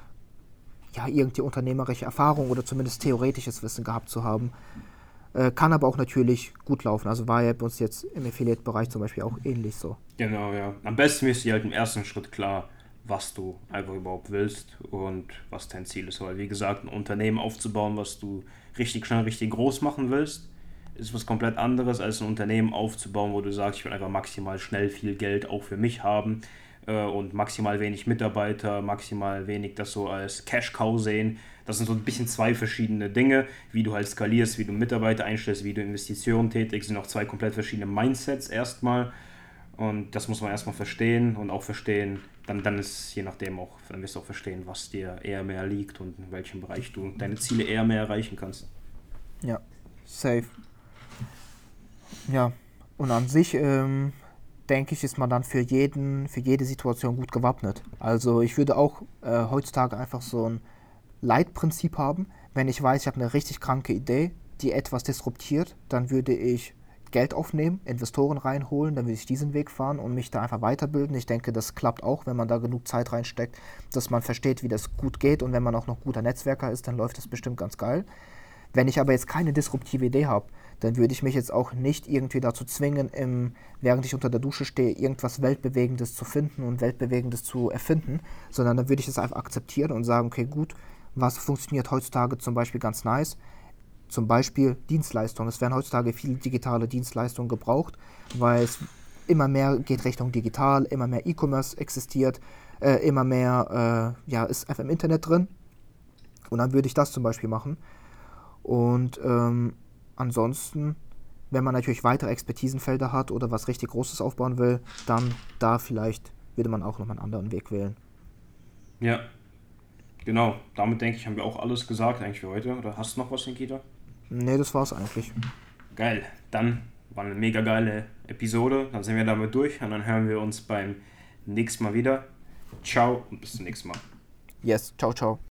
B: ja irgendwie unternehmerische Erfahrung oder zumindest theoretisches Wissen gehabt zu haben. Äh, kann aber auch natürlich gut laufen. Also war ja bei uns jetzt im Affiliate-Bereich zum Beispiel auch ähnlich so.
A: Genau, ja. Am besten ist dir halt im ersten Schritt klar, was du einfach überhaupt willst und was dein Ziel ist. Weil, wie gesagt, ein Unternehmen aufzubauen, was du richtig schnell, richtig groß machen willst, ist was komplett anderes, als ein Unternehmen aufzubauen, wo du sagst, ich will einfach maximal schnell viel Geld auch für mich haben äh, und maximal wenig Mitarbeiter, maximal wenig das so als Cash-Cow sehen. Das sind so ein bisschen zwei verschiedene Dinge, wie du halt skalierst, wie du Mitarbeiter einstellst, wie du Investitionen tätigst, sind auch zwei komplett verschiedene Mindsets erstmal. Und das muss man erstmal verstehen und auch verstehen, dann, dann ist je nachdem auch, dann wirst du auch verstehen, was dir eher mehr liegt und in welchem Bereich du deine Ziele eher mehr erreichen kannst.
B: Ja, safe. Ja, und an sich, ähm, denke ich, ist man dann für jeden, für jede Situation gut gewappnet. Also ich würde auch äh, heutzutage einfach so ein Leitprinzip haben. Wenn ich weiß, ich habe eine richtig kranke Idee, die etwas disruptiert, dann würde ich Geld aufnehmen, Investoren reinholen, dann würde ich diesen Weg fahren und mich da einfach weiterbilden. Ich denke, das klappt auch, wenn man da genug Zeit reinsteckt, dass man versteht, wie das gut geht und wenn man auch noch guter Netzwerker ist, dann läuft das bestimmt ganz geil. Wenn ich aber jetzt keine disruptive Idee habe, dann würde ich mich jetzt auch nicht irgendwie dazu zwingen, im, während ich unter der Dusche stehe, irgendwas Weltbewegendes zu finden und Weltbewegendes zu erfinden, sondern dann würde ich es einfach akzeptieren und sagen, okay, gut, was funktioniert heutzutage zum Beispiel ganz nice? Zum Beispiel Dienstleistungen. Es werden heutzutage viele digitale Dienstleistungen gebraucht, weil es immer mehr geht Richtung digital, immer mehr E-Commerce existiert, äh, immer mehr äh, ja, ist einfach im Internet drin. Und dann würde ich das zum Beispiel machen. Und ähm, ansonsten, wenn man natürlich weitere Expertisenfelder hat oder was richtig Großes aufbauen will, dann da vielleicht würde man auch noch einen anderen Weg wählen.
A: Ja, genau. Damit denke ich, haben wir auch alles gesagt eigentlich für heute. Oder hast du noch was, Nikita?
B: Nee, das war's eigentlich.
A: Geil. Dann war eine mega geile Episode. Dann sind wir damit durch und dann hören wir uns beim nächsten Mal wieder. Ciao und bis zum nächsten Mal.
B: Yes, ciao, ciao.